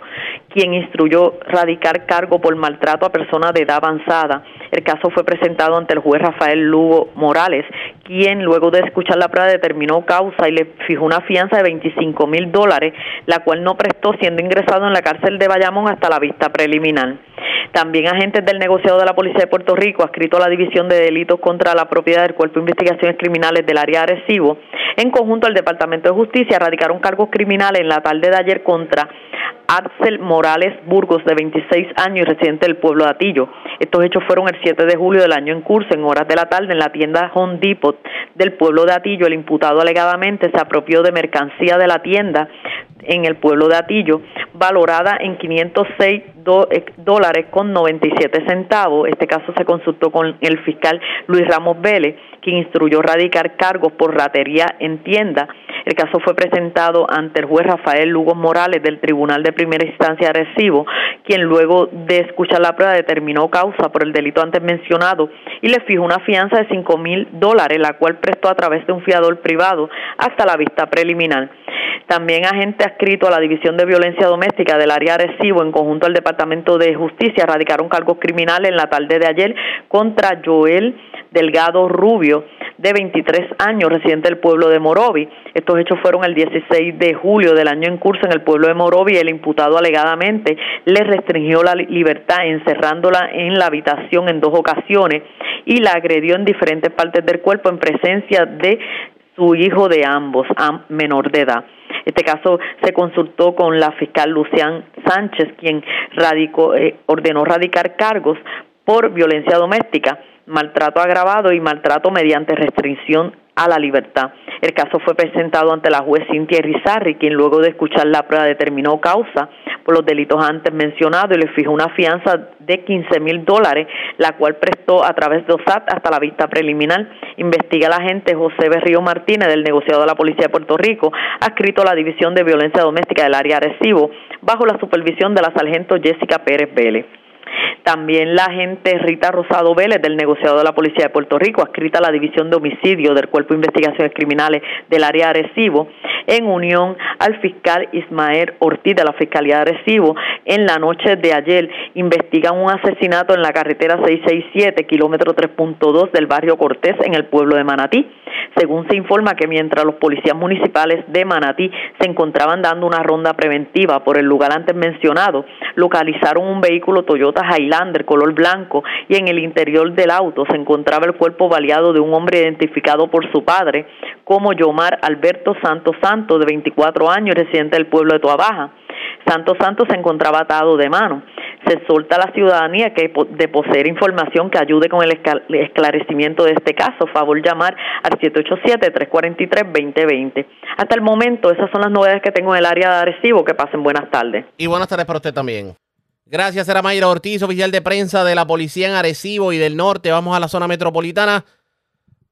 quien instruyó radicar cargo por maltrato a personas de edad avanzada. El caso fue presentado ante el juez Rafael Lugo Morales, quien luego de escuchar la prueba determinó causa y le fijó una fianza de 25 mil dólares, la cual no prestó siendo ingresado en la cárcel de Bayamón hasta la vista preliminar. También agentes del negociado de la Policía de Puerto Rico, adscrito a la División de Delitos contra la Propiedad del Cuerpo de Investigaciones Criminales del área de Arecibo, en conjunto al Departamento de Justicia, radicaron cargos criminales en la tarde de ayer contra Axel Morales Burgos, de 26 años y residente del pueblo de Atillo. Estos hechos fueron el 7 de julio del año en curso, en horas de la tarde, en la tienda Home Depot del pueblo de Atillo. El imputado alegadamente se apropió de mercancía de la tienda en el pueblo de Atillo, valorada en 506 eh, dólares con 97 centavos. Este caso se consultó con el fiscal Luis Ramos Vélez, quien instruyó radicar cargos por ratería en tienda. El caso fue presentado ante el juez Rafael Lugo Morales del Tribunal de Primera Instancia de Recibo, quien luego de escuchar la prueba determinó causa por el delito antes mencionado y le fijó una fianza de 5 mil dólares, la cual prestó a través de un fiador privado hasta la vista preliminar. También agente adscrito a la División de Violencia Doméstica del área Recibo, en conjunto al Departamento de Justicia, radicaron cargos criminales en la tarde de ayer contra Joel Delgado Rubio, de 23 años, residente del pueblo de Morovi. Estos hechos fueron el 16 de julio del año en curso en el pueblo de Morovi. El imputado alegadamente le restringió la libertad encerrándola en la habitación en dos ocasiones y la agredió en diferentes partes del cuerpo en presencia de su hijo de ambos, menor de edad. Este caso se consultó con la fiscal Lucián Sánchez, quien radicó, eh, ordenó radicar cargos por violencia doméstica, maltrato agravado y maltrato mediante restricción a la libertad. El caso fue presentado ante la juez Cintia Rizarri, quien luego de escuchar la prueba determinó causa por los delitos antes mencionados y le fijó una fianza de 15 mil dólares, la cual prestó a través de OSAT hasta la vista preliminar. Investiga la agente José Berrío Martínez del negociado de la Policía de Puerto Rico, adscrito a la División de Violencia Doméstica del área Recibo, bajo la supervisión de la sargento Jessica Pérez Vélez. También la agente Rita Rosado Vélez, del negociado de la Policía de Puerto Rico, adscrita a la División de Homicidio del Cuerpo de Investigaciones Criminales del área de Arecibo, en unión al fiscal Ismael Ortiz de la Fiscalía de Arecibo, en la noche de ayer investigan un asesinato en la carretera 667, kilómetro 3.2 del barrio Cortés, en el pueblo de Manatí. Según se informa que mientras los policías municipales de Manatí se encontraban dando una ronda preventiva por el lugar antes mencionado, localizaron un vehículo Toyota Highlander color blanco y en el interior del auto se encontraba el cuerpo baleado de un hombre identificado por su padre como Yomar Alberto Santos Santos, de 24 años, residente del pueblo de Toabaja. Santos Santos se encontraba atado de mano. Se exhorta a la ciudadanía que de poseer información que ayude con el esclarecimiento de este caso, favor llamar al 787-343-2020. Hasta el momento, esas son las novedades que tengo en el área de Arecibo. Que pasen buenas tardes. Y buenas tardes para usted también. Gracias, era Mayra Ortiz, oficial de prensa de la policía en Arecibo y del norte. Vamos a la zona metropolitana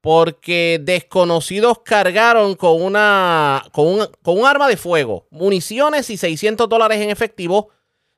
porque desconocidos cargaron con, una, con, un, con un arma de fuego, municiones y 600 dólares en efectivo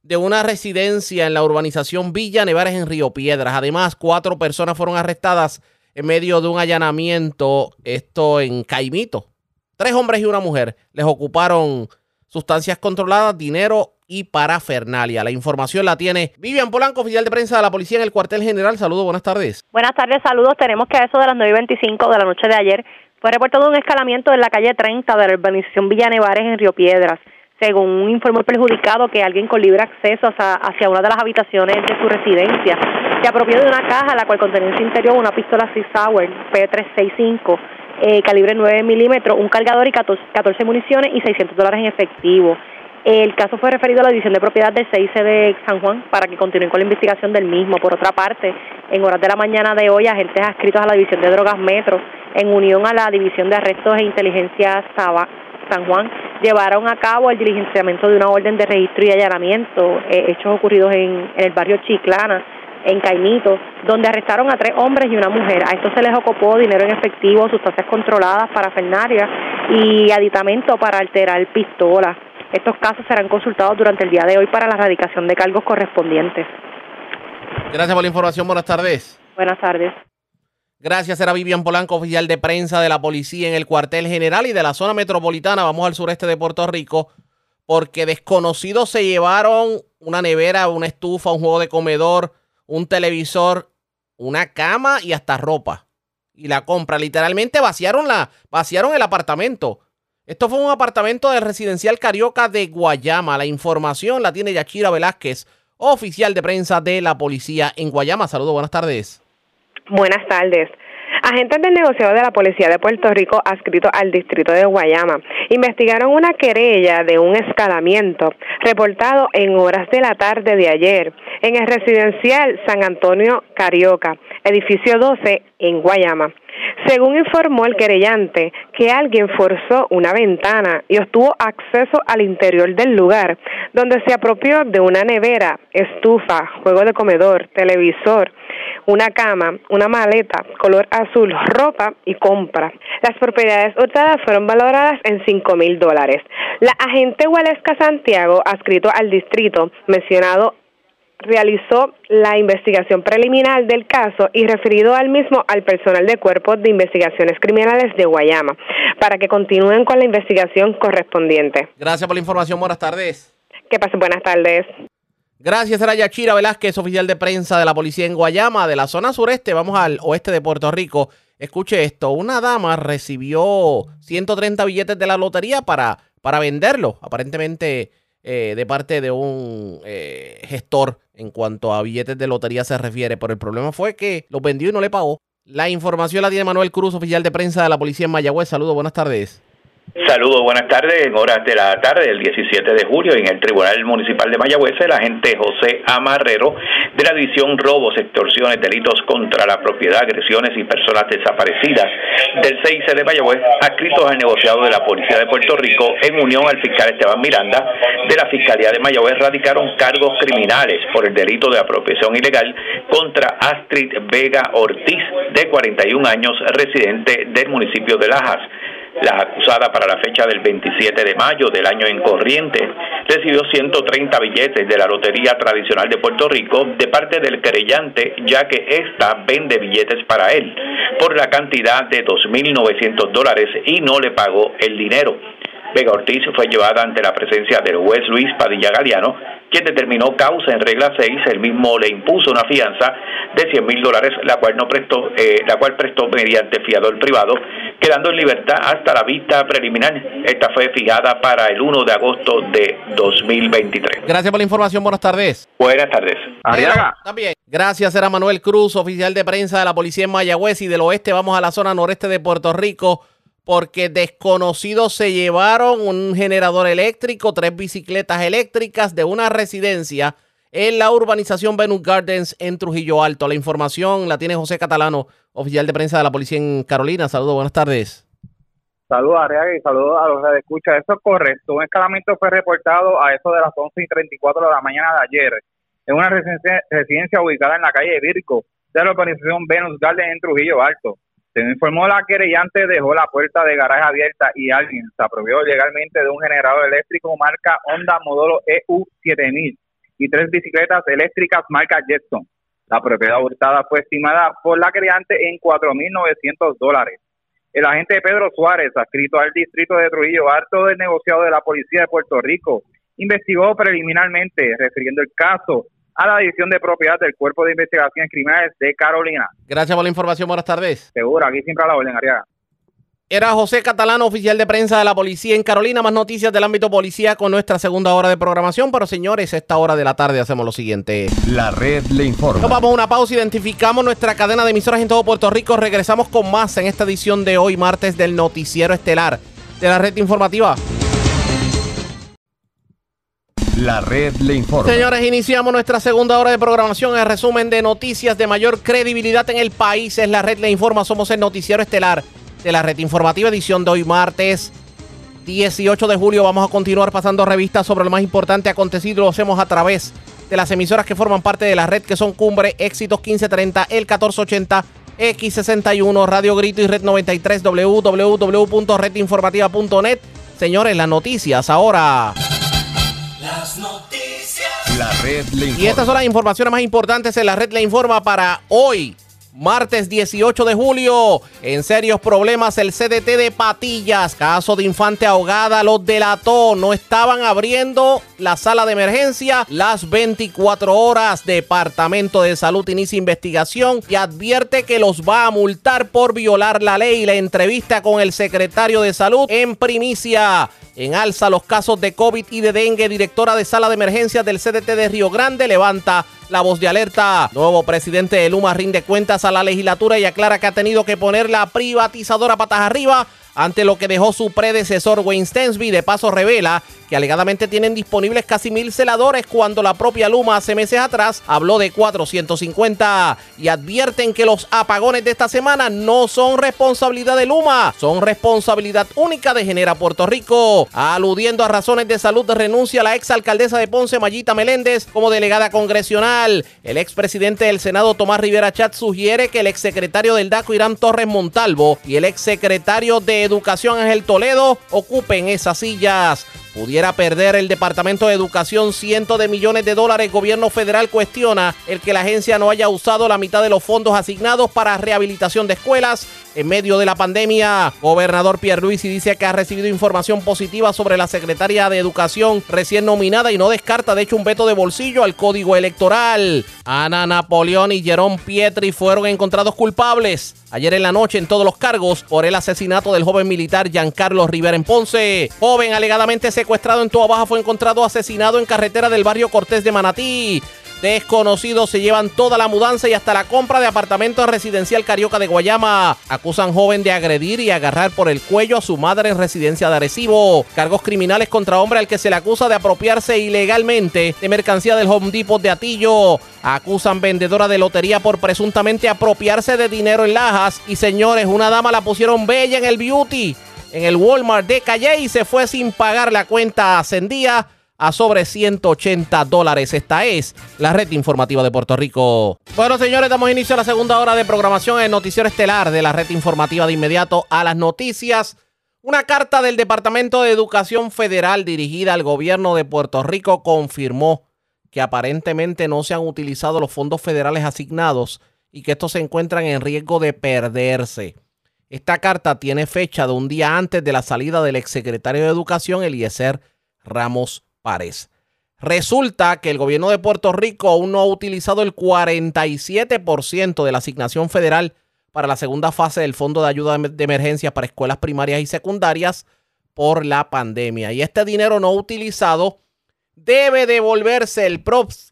de una residencia en la urbanización Villa Nevares en Río Piedras. Además, cuatro personas fueron arrestadas en medio de un allanamiento, esto en Caimito. Tres hombres y una mujer les ocuparon sustancias controladas, dinero y parafernalia. La información la tiene Vivian Polanco, oficial de prensa de la policía en el cuartel general. Saludos, buenas tardes. Buenas tardes, saludos. Tenemos que a eso de las 9.25 de la noche de ayer fue reportado un escalamiento en la calle 30 de la urbanización Villa Nevares en Río Piedras. Según un informe perjudicado que alguien con libre acceso hacia, una de las habitaciones de su residencia se apropió de una caja la cual contenía en su interior una pistola Six Sauer P365 eh, calibre 9 milímetros, un cargador y 14, 14 municiones y 600 dólares en efectivo. El caso fue referido a la División de Propiedad del CIC de San Juan para que continúen con la investigación del mismo. Por otra parte, en horas de la mañana de hoy, agentes adscritos a la División de Drogas Metro, en unión a la División de Arrestos e Inteligencia San Juan, llevaron a cabo el diligenciamiento de una orden de registro y allanamiento, eh, hechos ocurridos en, el barrio Chiclana, en Caimito, donde arrestaron a tres hombres y una mujer. A estos se les ocupó dinero en efectivo, sustancias controladas, parafernalia y aditamento para alterar pistolas. Estos casos serán consultados durante el día de hoy para la erradicación de cargos correspondientes. Gracias por la información. Buenas tardes. Buenas tardes. Gracias, era Vivian Polanco, oficial de prensa de la policía en el cuartel general y de la zona metropolitana. Vamos al sureste de Puerto Rico porque desconocidos se llevaron una nevera, una estufa, un juego de comedor, un televisor, una cama y hasta ropa. Y la compra, literalmente vaciaron, la, vaciaron el apartamento. Esto fue un apartamento del residencial Carioca de Guayama. La información la tiene Yachira Velázquez, oficial de prensa de la policía en Guayama. Saludos, buenas tardes. Buenas tardes. Agentes del negociado de la Policía de Puerto Rico adscrito al distrito de Guayama investigaron una querella de un escalamiento reportado en horas de la tarde de ayer en el residencial San Antonio Carioca, edificio 12 en Guayama. Según informó el querellante, que alguien forzó una ventana y obtuvo acceso al interior del lugar, donde se apropió de una nevera, estufa, juego de comedor, televisor, una cama, una maleta color azul, ropa y compra. Las propiedades hurtadas fueron valoradas en cinco mil dólares. La agente Waleska Santiago, adscrito al distrito mencionado realizó la investigación preliminar del caso y referido al mismo al personal de cuerpos de investigaciones criminales de Guayama para que continúen con la investigación correspondiente. Gracias por la información. Buenas tardes. Que pasen buenas tardes. Gracias, era Yachira Velázquez, oficial de prensa de la policía en Guayama, de la zona sureste. Vamos al oeste de Puerto Rico. Escuche esto: una dama recibió 130 billetes de la lotería para, para venderlo. Aparentemente eh, de parte de un eh, gestor en cuanto a billetes de lotería se refiere, pero el problema fue que los vendió y no le pagó. La información la tiene Manuel Cruz, oficial de prensa de la policía en Mayagüez. Saludos, buenas tardes. Saludos, buenas tardes. En horas de la tarde del 17 de julio, en el Tribunal Municipal de Mayagüez, el agente José Amarrero de la División Robos, Extorsiones, Delitos contra la Propiedad, Agresiones y Personas Desaparecidas del CIC de Mayagüez, adscritos al negociado de la Policía de Puerto Rico, en unión al fiscal Esteban Miranda de la Fiscalía de Mayagüez, radicaron cargos criminales por el delito de apropiación ilegal contra Astrid Vega Ortiz, de 41 años, residente del municipio de Lajas. La acusada para la fecha del 27 de mayo del año en corriente recibió 130 billetes de la Lotería Tradicional de Puerto Rico de parte del querellante, ya que ésta vende billetes para él por la cantidad de 2.900 dólares y no le pagó el dinero. Vega Ortiz fue llevada ante la presencia del juez Luis Padilla Galeano quien determinó causa en regla 6. El mismo le impuso una fianza de 100 mil dólares, la cual no prestó, eh, la cual prestó mediante fiador privado, quedando en libertad hasta la vista preliminar. Esta fue fijada para el 1 de agosto de 2023. Gracias por la información. Buenas tardes. Buenas tardes. Arriaga. También. Gracias, era Manuel Cruz, oficial de prensa de la policía en Mayagüez y del oeste. Vamos a la zona noreste de Puerto Rico porque desconocidos se llevaron un generador eléctrico, tres bicicletas eléctricas de una residencia en la urbanización Venus Gardens en Trujillo Alto. La información la tiene José Catalano, oficial de prensa de la policía en Carolina. Saludos, buenas tardes. Saludos, Arriaga, y saludos a los que escucha. Eso es correcto. Un escalamiento fue reportado a eso de las 11 y 34 de la mañana de ayer en una residencia, ubicada en la calle Virgo de la urbanización Venus Garden en Trujillo Alto. Se informó la querellante dejó la puerta de garaje abierta y alguien se apropió legalmente de un generador eléctrico marca Honda modelo EU7000 y tres bicicletas eléctricas marca Jetson. La propiedad hurtada fue estimada por la querellante en 4.900 dólares. El agente Pedro Suárez, adscrito al distrito de Trujillo Alto del negociado de la Policía de Puerto Rico, investigó preliminarmente refiriendo el caso a la División de Propiedad del Cuerpo de Investigaciones Criminales de Carolina. Gracias por la información. Buenas tardes. Seguro, aquí siempre a la orden, Ariaga. Era José Catalano, oficial de prensa de la policía en Carolina. Más noticias del ámbito policía con nuestra segunda hora de programación. Pero señores, esta hora de la tarde hacemos lo siguiente. La red le informa. Nos vamos a una pausa, identificamos nuestra cadena de emisoras en todo Puerto Rico. Regresamos con más en esta edición de hoy, martes, del Noticiero Estelar de la red informativa. La red le informa. Señores, iniciamos nuestra segunda hora de programación. El resumen de noticias de mayor credibilidad en el país es la red le informa. Somos el noticiero estelar de la red informativa edición de hoy martes 18 de julio. Vamos a continuar pasando revistas sobre lo más importante acontecido. Lo hacemos a través de las emisoras que forman parte de la red que son Cumbre, Éxitos 1530, El 1480, X61, Radio Grito y Red 93, www.redinformativa.net. Señores, las noticias ahora. Las noticias. La red le informa. Y estas son las informaciones más importantes en la red le informa para hoy. Martes 18 de julio, en serios problemas el CDT de Patillas, caso de infante ahogada, los delató, no estaban abriendo la sala de emergencia las 24 horas. Departamento de Salud inicia investigación y advierte que los va a multar por violar la ley. La entrevista con el secretario de Salud en primicia. En alza los casos de COVID y de dengue, directora de sala de emergencias del CDT de Río Grande levanta la voz de alerta. Nuevo presidente de Luma rinde cuentas a la legislatura y aclara que ha tenido que poner la privatizadora patas arriba ante lo que dejó su predecesor Wayne Stensby. De paso revela que alegadamente tienen disponibles casi mil celadores cuando la propia Luma hace meses atrás habló de 450 y advierten que los apagones de esta semana no son responsabilidad de Luma, son responsabilidad única de Genera Puerto Rico. Aludiendo a razones de salud renuncia la exalcaldesa de Ponce Mayita Meléndez como delegada congresional. El expresidente del Senado Tomás Rivera Chat sugiere que el exsecretario del DACO Irán Torres Montalvo y el exsecretario de Educación Ángel Toledo ocupen esas sillas. Pudiera perder el Departamento de Educación cientos de millones de dólares. Gobierno federal cuestiona el que la agencia no haya usado la mitad de los fondos asignados para rehabilitación de escuelas en medio de la pandemia. Gobernador Pierluisi dice que ha recibido información positiva sobre la secretaria de Educación recién nominada y no descarta de hecho un veto de bolsillo al código electoral. Ana Napoleón y Jerón Pietri fueron encontrados culpables ayer en la noche en todos los cargos por el asesinato del joven militar Giancarlo Rivera en Ponce. Joven alegadamente secuestrado en Toa Baja fue encontrado asesinado en carretera del barrio Cortés de Manatí. Desconocidos se llevan toda la mudanza y hasta la compra de apartamento residencial Carioca de Guayama. Acusan joven de agredir y agarrar por el cuello a su madre en residencia de Arecibo. Cargos criminales contra hombre al que se le acusa de apropiarse ilegalmente de mercancía del Home Depot de Atillo. Acusan vendedora de lotería por presuntamente apropiarse de dinero en lajas. Y señores, una dama la pusieron bella en el beauty, en el Walmart de Calle y se fue sin pagar la cuenta ascendía a sobre 180 dólares. Esta es la red informativa de Puerto Rico. Bueno, señores, damos inicio a la segunda hora de programación en el Noticiero Estelar de la red informativa de inmediato a las noticias. Una carta del Departamento de Educación Federal dirigida al gobierno de Puerto Rico confirmó que aparentemente no se han utilizado los fondos federales asignados y que estos se encuentran en riesgo de perderse. Esta carta tiene fecha de un día antes de la salida del exsecretario de Educación, Eliezer Ramos Párez. Resulta que el gobierno de Puerto Rico aún no ha utilizado el 47% de la asignación federal para la segunda fase del Fondo de Ayuda de Emergencia para Escuelas Primarias y Secundarias por la pandemia. Y este dinero no utilizado debe devolverse el,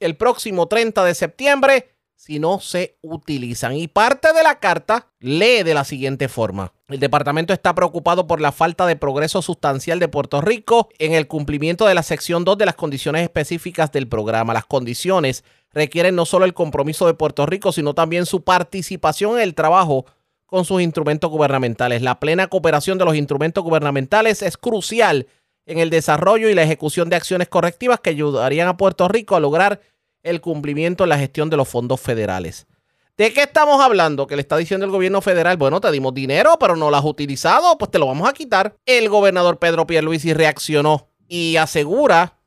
el próximo 30 de septiembre si no se utilizan. Y parte de la carta lee de la siguiente forma. El departamento está preocupado por la falta de progreso sustancial de Puerto Rico en el cumplimiento de la sección 2 de las condiciones específicas del programa. Las condiciones requieren no solo el compromiso de Puerto Rico, sino también su participación en el trabajo con sus instrumentos gubernamentales. La plena cooperación de los instrumentos gubernamentales es crucial en el desarrollo y la ejecución de acciones correctivas que ayudarían a Puerto Rico a lograr el cumplimiento en la gestión de los fondos federales. ¿De qué estamos hablando? Que le está diciendo el gobierno federal, bueno, te dimos dinero, pero no lo has utilizado, pues te lo vamos a quitar. El gobernador Pedro Pierluisi reaccionó y asegura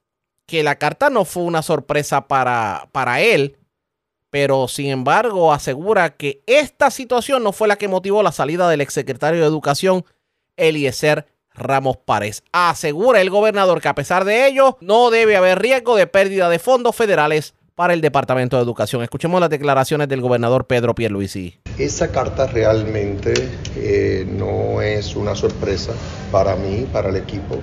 que la carta no fue una sorpresa para, para él, pero sin embargo asegura que esta situación no fue la que motivó la salida del exsecretario de Educación, Eliezer Ramos Párez. Asegura el gobernador que a pesar de ello no debe haber riesgo de pérdida de fondos federales para el Departamento de Educación. Escuchemos las declaraciones del gobernador Pedro Pierluisi. Esa carta realmente eh, no es una sorpresa para mí, para el equipo,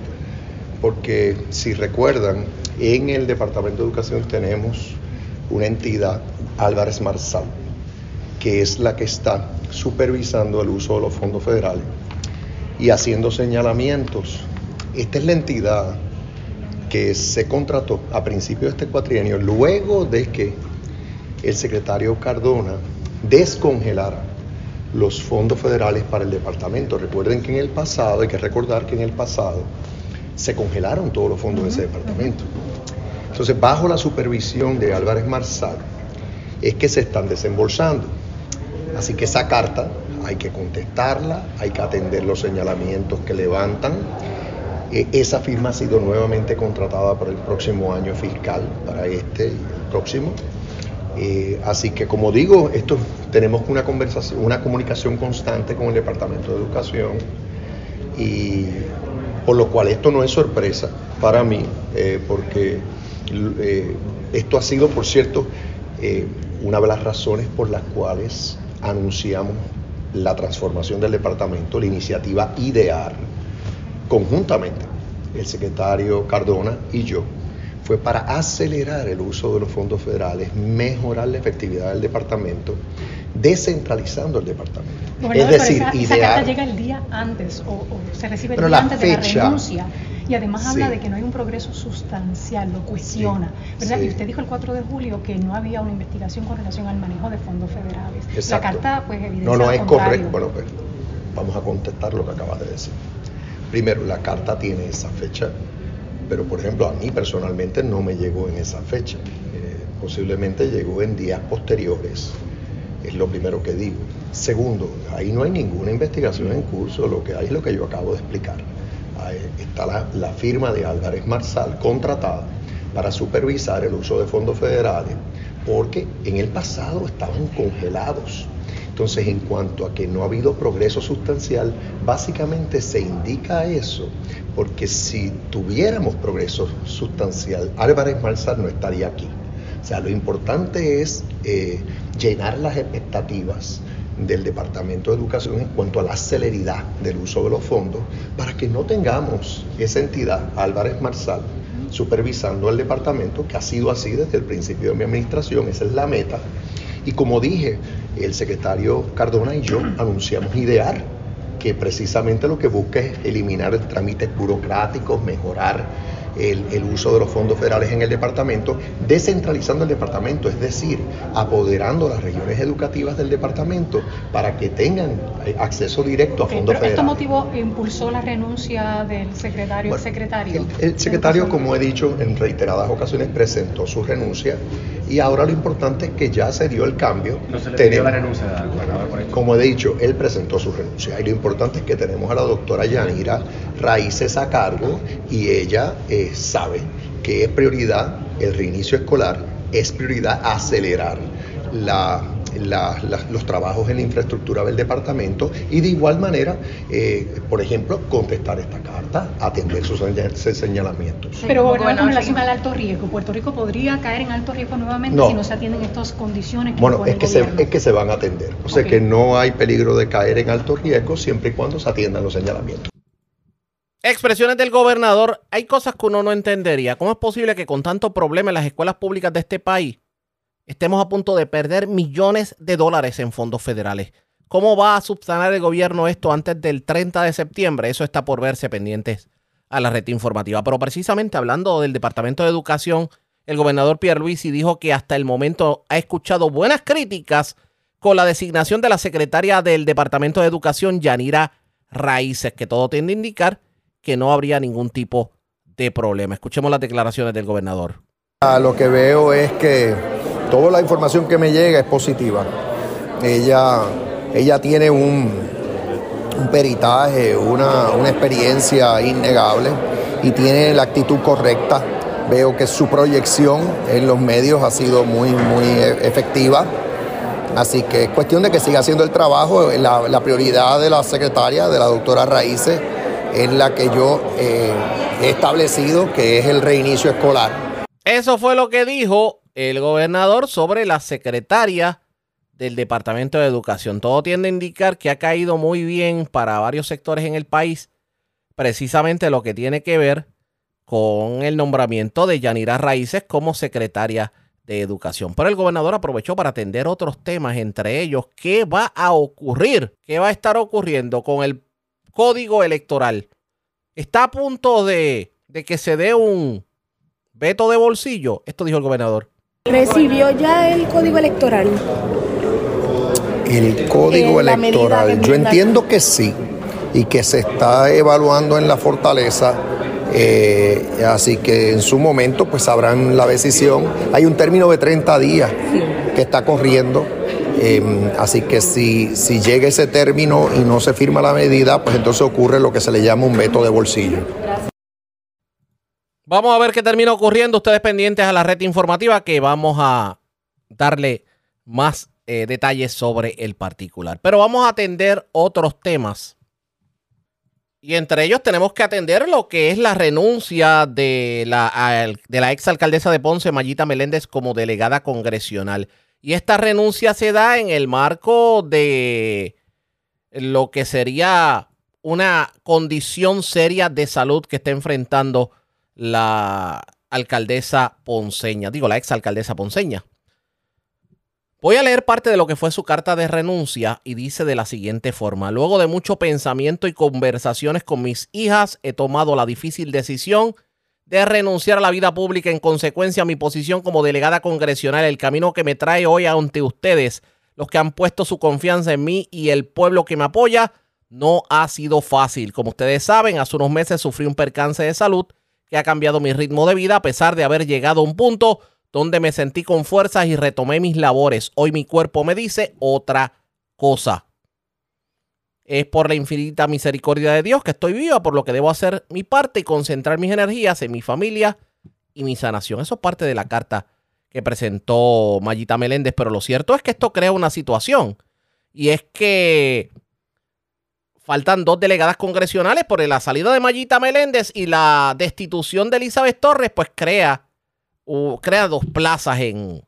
porque si recuerdan, en el Departamento de Educación tenemos una entidad, Álvarez Marsal, que es la que está supervisando el uso de los fondos federales y haciendo señalamientos. Esta es la entidad que se contrató a principios de este cuatrienio, luego de que el secretario Cardona descongelara los fondos federales para el departamento. Recuerden que en el pasado, hay que recordar que en el pasado se congelaron todos los fondos de ese departamento. Entonces, bajo la supervisión de Álvarez Marsal, es que se están desembolsando. Así que esa carta hay que contestarla, hay que atender los señalamientos que levantan esa firma ha sido nuevamente contratada para el próximo año fiscal, para este y el próximo. Eh, así que como digo, esto tenemos una conversación, una comunicación constante con el Departamento de Educación y por lo cual esto no es sorpresa para mí, eh, porque esto ha sido, por cierto, una de las razones por las cuales anunciamos la transformación del departamento, la iniciativa IDEAR, conjuntamente, el secretario Cardona y yo, fue para acelerar el uso de los fondos federales, mejorar la efectividad del departamento, descentralizando el departamento. es decir, esa, carta llega el día antes o, se recibe el día antes de la renuncia y además habla de que no hay un progreso sustancial, lo cuestiona, ¿verdad? Y usted dijo el 4 de julio que no había una investigación con relación al manejo de fondos federales. La carta, pues, evidencia No, no es correcto. Bueno, pues vamos a contestar lo que acabas de decir. Primero, la carta tiene esa fecha, pero por ejemplo a mí personalmente no me llegó en esa fecha. Eh, posiblemente llegó en días posteriores, es lo primero que digo. Segundo, ahí no hay ninguna investigación en curso, lo que hay es lo que yo acabo de explicar. Está la, la firma de Álvarez Marsal contratada para supervisar el uso de fondos federales, porque en el pasado estaban congelados entonces, en cuanto a que no ha habido progreso sustancial, básicamente se indica eso, porque si tuviéramos progreso sustancial, Álvarez Marsal no estaría aquí. O sea, lo importante es eh, llenar las expectativas del Departamento de Educación en cuanto a la celeridad del uso de los fondos, para que no tengamos esa entidad, Álvarez Marsal, supervisando al departamento, que ha sido así desde el principio de mi administración, esa es la meta. Y como dije, el secretario Cardona y yo anunciamos IDEAR, que precisamente lo que busca es eliminar trámites burocráticos, mejorar el, uso de los fondos federales en el departamento, descentralizando el departamento, es decir, apoderando las regiones educativas del departamento para que tengan eh, acceso directo a fondos federales. ¿Esto motivó, impulsó la renuncia del secretario? secretario, el, secretario, como he dicho en reiteradas ocasiones, presentó su renuncia y ahora lo importante es que ya se dio el cambio. No se le dio la renuncia Como he dicho, él presentó su renuncia y lo importante es que tenemos a la doctora Yanira Raíces a cargo y ella eh, sabe que es prioridad el reinicio escolar, es prioridad acelerar la, los trabajos en la infraestructura del departamento y de igual manera, eh, por ejemplo, contestar esta carta, atender sus señalamientos. Pero gobernador, con relación al alto riesgo, ¿Puerto Rico podría caer en alto riesgo nuevamente si no se atienden estas condiciones que Bueno, es que, se, es que se van a atender. O sea que no hay peligro de caer en alto riesgo siempre y cuando se atiendan los señalamientos. Expresiones del gobernador. Hay cosas que uno no entendería. ¿Cómo es posible que con tanto problema en las escuelas públicas de este país estemos a punto de perder millones de dólares en fondos federales? ¿Cómo va a subsanar el gobierno esto antes del 30 de septiembre? Eso está por verse pendientes a la red informativa. Pero precisamente hablando del Departamento de Educación, el gobernador Pierluisi dijo que hasta el momento ha escuchado buenas críticas con la designación de la secretaria del Departamento de Educación, Yanira Raíces, que todo tiende a indicar que no habría ningún tipo de problema. Escuchemos las declaraciones del gobernador. Lo que veo es que toda la información que me llega es positiva. Ella, ella tiene un, peritaje, una, una experiencia innegable y tiene la actitud correcta. Veo que su proyección en los medios ha sido muy, muy efectiva. Así que es cuestión de que siga haciendo el trabajo. La, la prioridad de la secretaria, de la doctora Raíces, es la que yo eh, he establecido, que es el reinicio escolar. Eso fue lo que dijo el gobernador sobre la secretaria del Departamento de Educación. Todo tiende a indicar que ha caído muy bien para varios sectores en el país, precisamente lo que tiene que ver con el nombramiento de Yanira Raíces como secretaria de Educación. Pero el gobernador aprovechó para atender otros temas, entre ellos qué va a ocurrir, qué va a estar ocurriendo con el código electoral. Está a punto de, que se dé un veto de bolsillo. Esto dijo el gobernador. ¿Recibió ya el código electoral? El código electoral. Yo entiendo que sí y que se está evaluando en la fortaleza. Eh, así que en su momento pues sabrán la decisión. Hay un término de 30 días que está corriendo Em, así que si, si llega ese término y no se firma la medida, pues entonces ocurre lo que se le llama un veto de bolsillo. Vamos a ver qué termina ocurriendo. Ustedes pendientes a la red informativa que vamos a darle más eh, detalles sobre el particular. Pero vamos a atender otros temas. Y entre ellos tenemos que atender lo que es la renuncia de la, de la exalcaldesa de Ponce, Mayita Meléndez, como delegada congresional. Y esta renuncia se da en el marco de lo que sería una condición seria de salud que está enfrentando la alcaldesa ponceña, digo la exalcaldesa ponceña. Voy a leer parte de lo que fue su carta de renuncia y dice de la siguiente forma, luego de mucho pensamiento y conversaciones con mis hijas, he tomado la difícil decisión de renunciar a la vida pública en consecuencia a mi posición como delegada congresional, el camino que me trae hoy ante ustedes, los que han puesto su confianza en mí y el pueblo que me apoya, no ha sido fácil. Como ustedes saben, hace unos meses sufrí un percance de salud que ha cambiado mi ritmo de vida a pesar de haber llegado a un punto donde me sentí con fuerzas y retomé mis labores. Hoy mi cuerpo me dice otra cosa. Es por la infinita misericordia de Dios que estoy viva, por lo que debo hacer mi parte y concentrar mis energías en mi familia y mi sanación. Eso es parte de la carta que presentó Mayita Meléndez, pero lo cierto es que esto crea una situación y es que faltan dos delegadas congresionales por la salida de Mayita Meléndez y la destitución de Elizabeth Torres, pues crea, crea dos plazas en,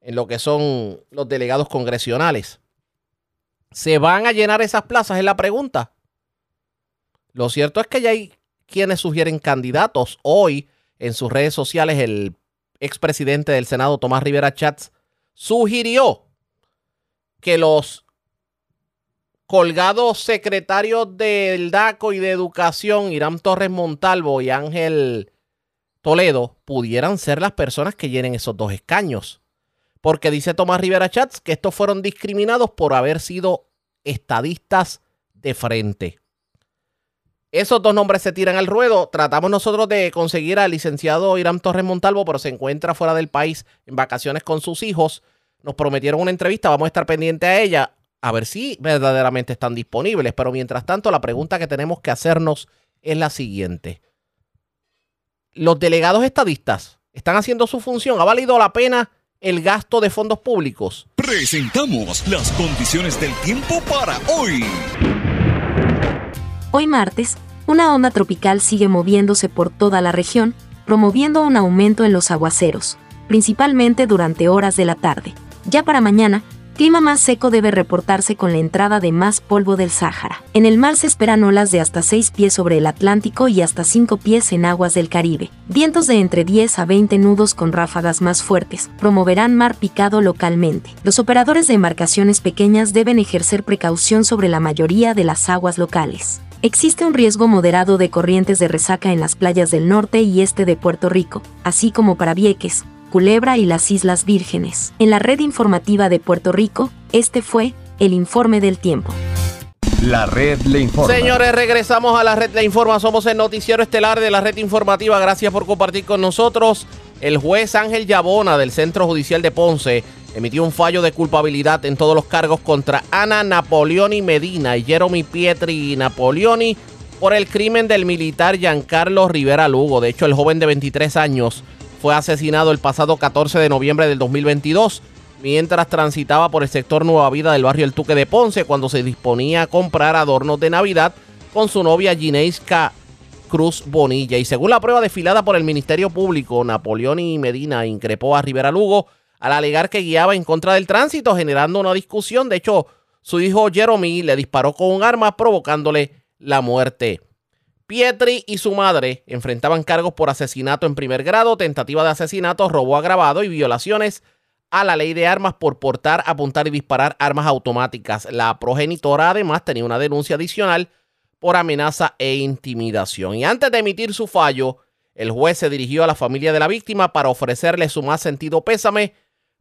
en lo que son los delegados congresionales. ¿Se van a llenar esas plazas? Es la pregunta. Lo cierto es que ya hay quienes sugieren candidatos. Hoy en sus redes sociales el expresidente del Senado, Tomás Rivera Chats, sugirió que los colgados secretarios del DACO y de Educación, Irán Torres Montalvo y Ángel Toledo, pudieran ser las personas que llenen esos dos escaños porque dice Tomás Rivera Chats que estos fueron discriminados por haber sido estadistas de frente. Esos dos nombres se tiran al ruedo. Tratamos nosotros de conseguir al licenciado Irán Torres Montalvo, pero se encuentra fuera del país en vacaciones con sus hijos. Nos prometieron una entrevista, vamos a estar pendientes a ella, a ver si verdaderamente están disponibles. Pero mientras tanto, la pregunta que tenemos que hacernos es la siguiente. ¿Los delegados estadistas están haciendo su función? ¿Ha valido la pena el gasto de fondos públicos. Presentamos las condiciones del tiempo para hoy. Hoy martes, una onda tropical sigue moviéndose por toda la región, promoviendo un aumento en los aguaceros, principalmente durante horas de la tarde. Ya para mañana, clima más seco debe reportarse con la entrada de más polvo del Sáhara. En el mar se esperan olas de hasta 6 pies sobre el Atlántico y hasta 5 pies en aguas del Caribe. Vientos de entre 10 a 20 nudos con ráfagas más fuertes promoverán mar picado localmente. Los operadores de embarcaciones pequeñas deben ejercer precaución sobre la mayoría de las aguas locales. Existe un riesgo moderado de corrientes de resaca en las playas del norte y este de Puerto Rico, así como para Vieques, Culebra y las Islas Vírgenes. En la red informativa de Puerto Rico, este fue el informe del tiempo. La red le informa. Señores, regresamos a la red le informa. Somos el noticiero estelar de la red informativa. Gracias por compartir con nosotros. El juez Ángel Yabona del Centro Judicial de Ponce emitió un fallo de culpabilidad en todos los cargos contra Ana Napoleoni Medina y Jeremy Pietri Napoleoni por el crimen del militar Giancarlo Rivera Lugo. De hecho, el joven de 23 años fue asesinado el pasado 14 de noviembre del 2022 mientras transitaba por el sector Nueva Vida del barrio El Tuque de Ponce cuando se disponía a comprar adornos de Navidad con su novia Gineisca Cruz Bonilla. Y según la prueba desfilada por el Ministerio Público, Napoleón y Medina increpó a Rivera Lugo al alegar que guiaba en contra del tránsito, generando una discusión. De hecho, su hijo Jeremy le disparó con un arma, provocándole la muerte. Pietri y su madre enfrentaban cargos por asesinato en primer grado, tentativa de asesinato, robo agravado y violaciones a la ley de armas por portar, apuntar y disparar armas automáticas. La progenitora además tenía una denuncia adicional por amenaza e intimidación. Y antes de emitir su fallo, el juez se dirigió a la familia de la víctima para ofrecerle su más sentido pésame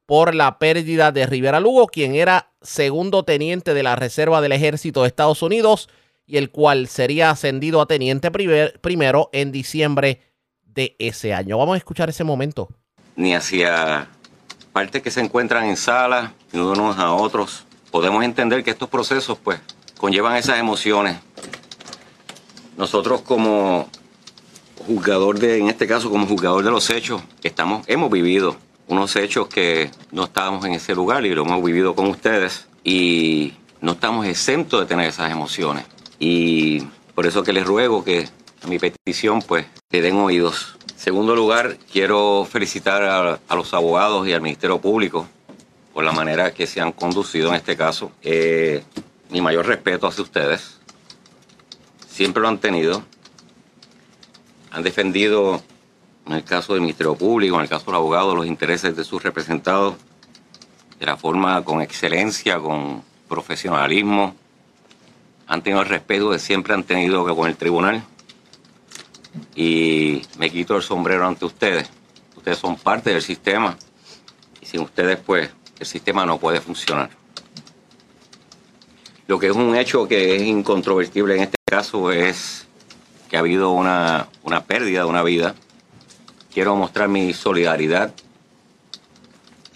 por la pérdida de Rivera Lugo, quien era segundo teniente de la Reserva del Ejército de Estados Unidos y el cual sería ascendido a teniente primero en diciembre de ese año. Vamos a escuchar ese momento. Ni hacia partes que se encuentran en salas, ni unos a otros. Podemos entender que estos procesos, pues, conllevan esas emociones. Nosotros como juzgador de, en este caso, como juzgador de los hechos, estamos, hemos vivido unos hechos que no estábamos en ese lugar y lo hemos vivido con ustedes y no estamos exentos de tener esas emociones. Y por eso que les ruego que a mi petición pues le den oídos. Segundo lugar, quiero felicitar a, los abogados y al Ministerio Público por la manera que se han conducido en este caso. Eh, mi mayor respeto hacia ustedes. Siempre lo han tenido. Han defendido, en el caso del Ministerio Público, en el caso del abogado, los intereses de sus representados de la forma con excelencia, con profesionalismo han tenido el respeto que siempre han tenido con el tribunal. Y me quito el sombrero ante ustedes. Ustedes son parte del sistema y sin ustedes pues el sistema no puede funcionar. Lo que es un hecho que es incontrovertible en este caso es que ha habido una, una pérdida de una vida. Quiero mostrar mi solidaridad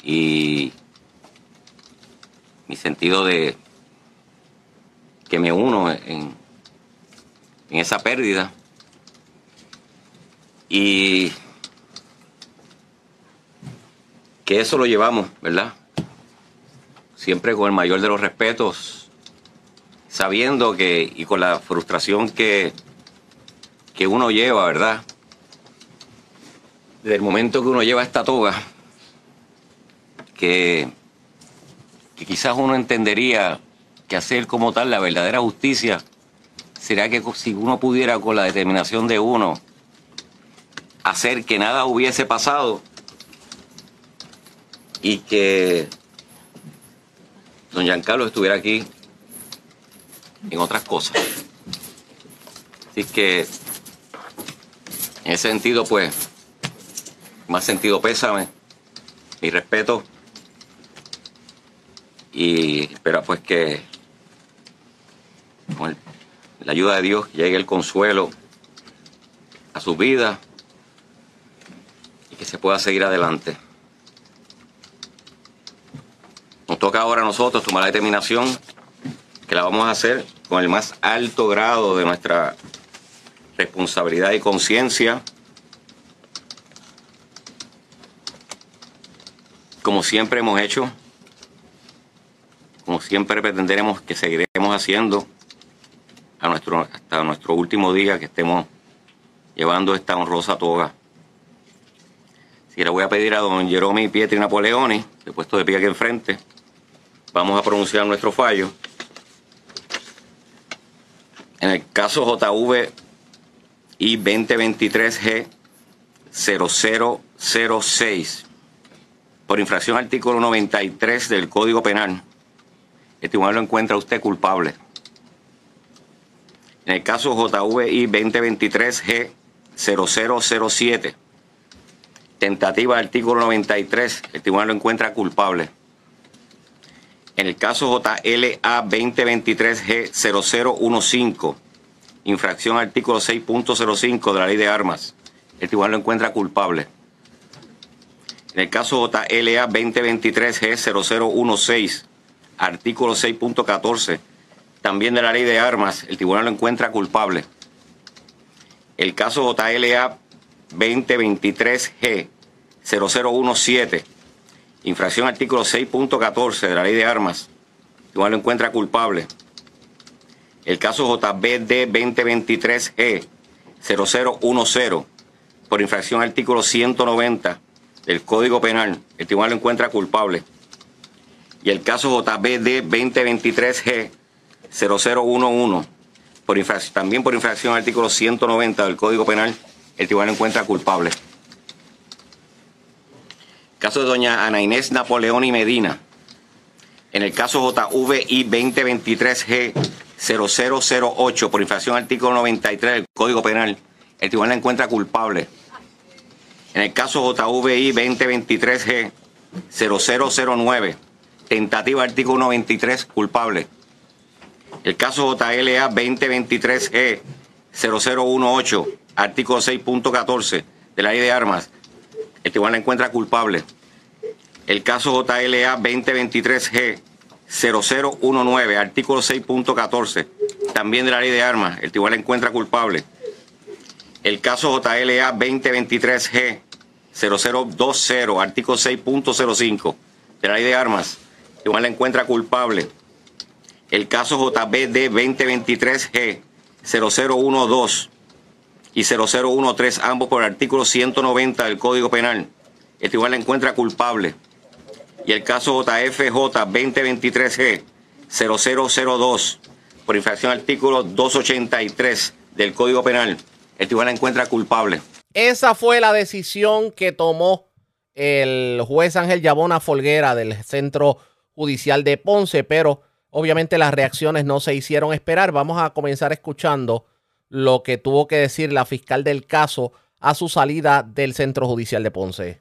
y mi sentido de, que me uno en, en esa pérdida. Y que eso lo llevamos, ¿verdad? Siempre con el mayor de los respetos, sabiendo que, y con la frustración que, que uno lleva, ¿verdad? Desde el momento que uno lleva esta toga, que, que quizás uno entendería que hacer como tal la verdadera justicia será que si uno pudiera con la determinación de uno hacer que nada hubiese pasado y que don Giancarlo estuviera aquí en otras cosas. Así que en ese sentido, pues, más sentido pésame, mi respeto y espera pues que con la ayuda de Dios llegue el consuelo a su vida y que se pueda seguir adelante. Nos toca ahora a nosotros tomar la determinación que la vamos a hacer con el más alto grado de nuestra responsabilidad y conciencia, como siempre hemos hecho, como siempre pretenderemos que seguiremos haciendo hasta nuestro último día que estemos llevando esta honrosa toga. Si le voy a pedir a don Jerome Pietri Napoleoni, de puesto de pie aquí enfrente, vamos a pronunciar nuestro fallo. En el caso JV y 2023G 0006, por infracción al artículo 93 del Código Penal, el tribunal lo encuentra usted culpable. En el caso JVI 2023G 0007, tentativa del artículo 93, el tribunal lo encuentra culpable. En el caso JLA 2023G0015, infracción artículo 6.05 de la ley de armas, el tribunal lo encuentra culpable. En el caso JLA 2023G0016, artículo 6.14, también de la ley de armas, el tribunal lo encuentra culpable. El caso JLA 2023G 0017, infracción artículo 6.14 de la ley de armas, el tribunal lo encuentra culpable. El caso JBD 2023G 0010, por infracción artículo 190 del Código Penal, el tribunal lo encuentra culpable. Y el caso JBD 2023G 0011, por también por infracción al artículo 190 del Código Penal, el tribunal encuentra culpable. Caso de doña Ana Inés Napoleón y Medina. En el caso JVI 2023G 0008, por infracción al artículo 93 del Código Penal, el tribunal encuentra culpable. En el caso JVI 2023G 0009, tentativa artículo 93, culpable. El caso JLA 2023E 0018, artículo 6.14 de la ley de armas, el tribunal la encuentra culpable. El caso JLA 2023G 0019, artículo 6.14, también de la ley de armas, el tribunal la encuentra culpable. El caso JLA 2023G 0020, artículo 6.05 de la ley de armas, el tribunal la encuentra culpable el caso JBD 2023G 0012 y 0013, ambos por el artículo 190 del Código Penal. El tribunal la encuentra culpable. Y el caso JFJ 2023G 0002 por infracción al artículo 283 del Código Penal. El tribunal la encuentra culpable. Esa fue la decisión que tomó el juez Ángel Yabona Folguera del Centro Judicial de Ponce, pero Obviamente las reacciones no se hicieron esperar. Vamos a comenzar escuchando lo que tuvo que decir la fiscal del caso a su salida del Centro Judicial de Ponce.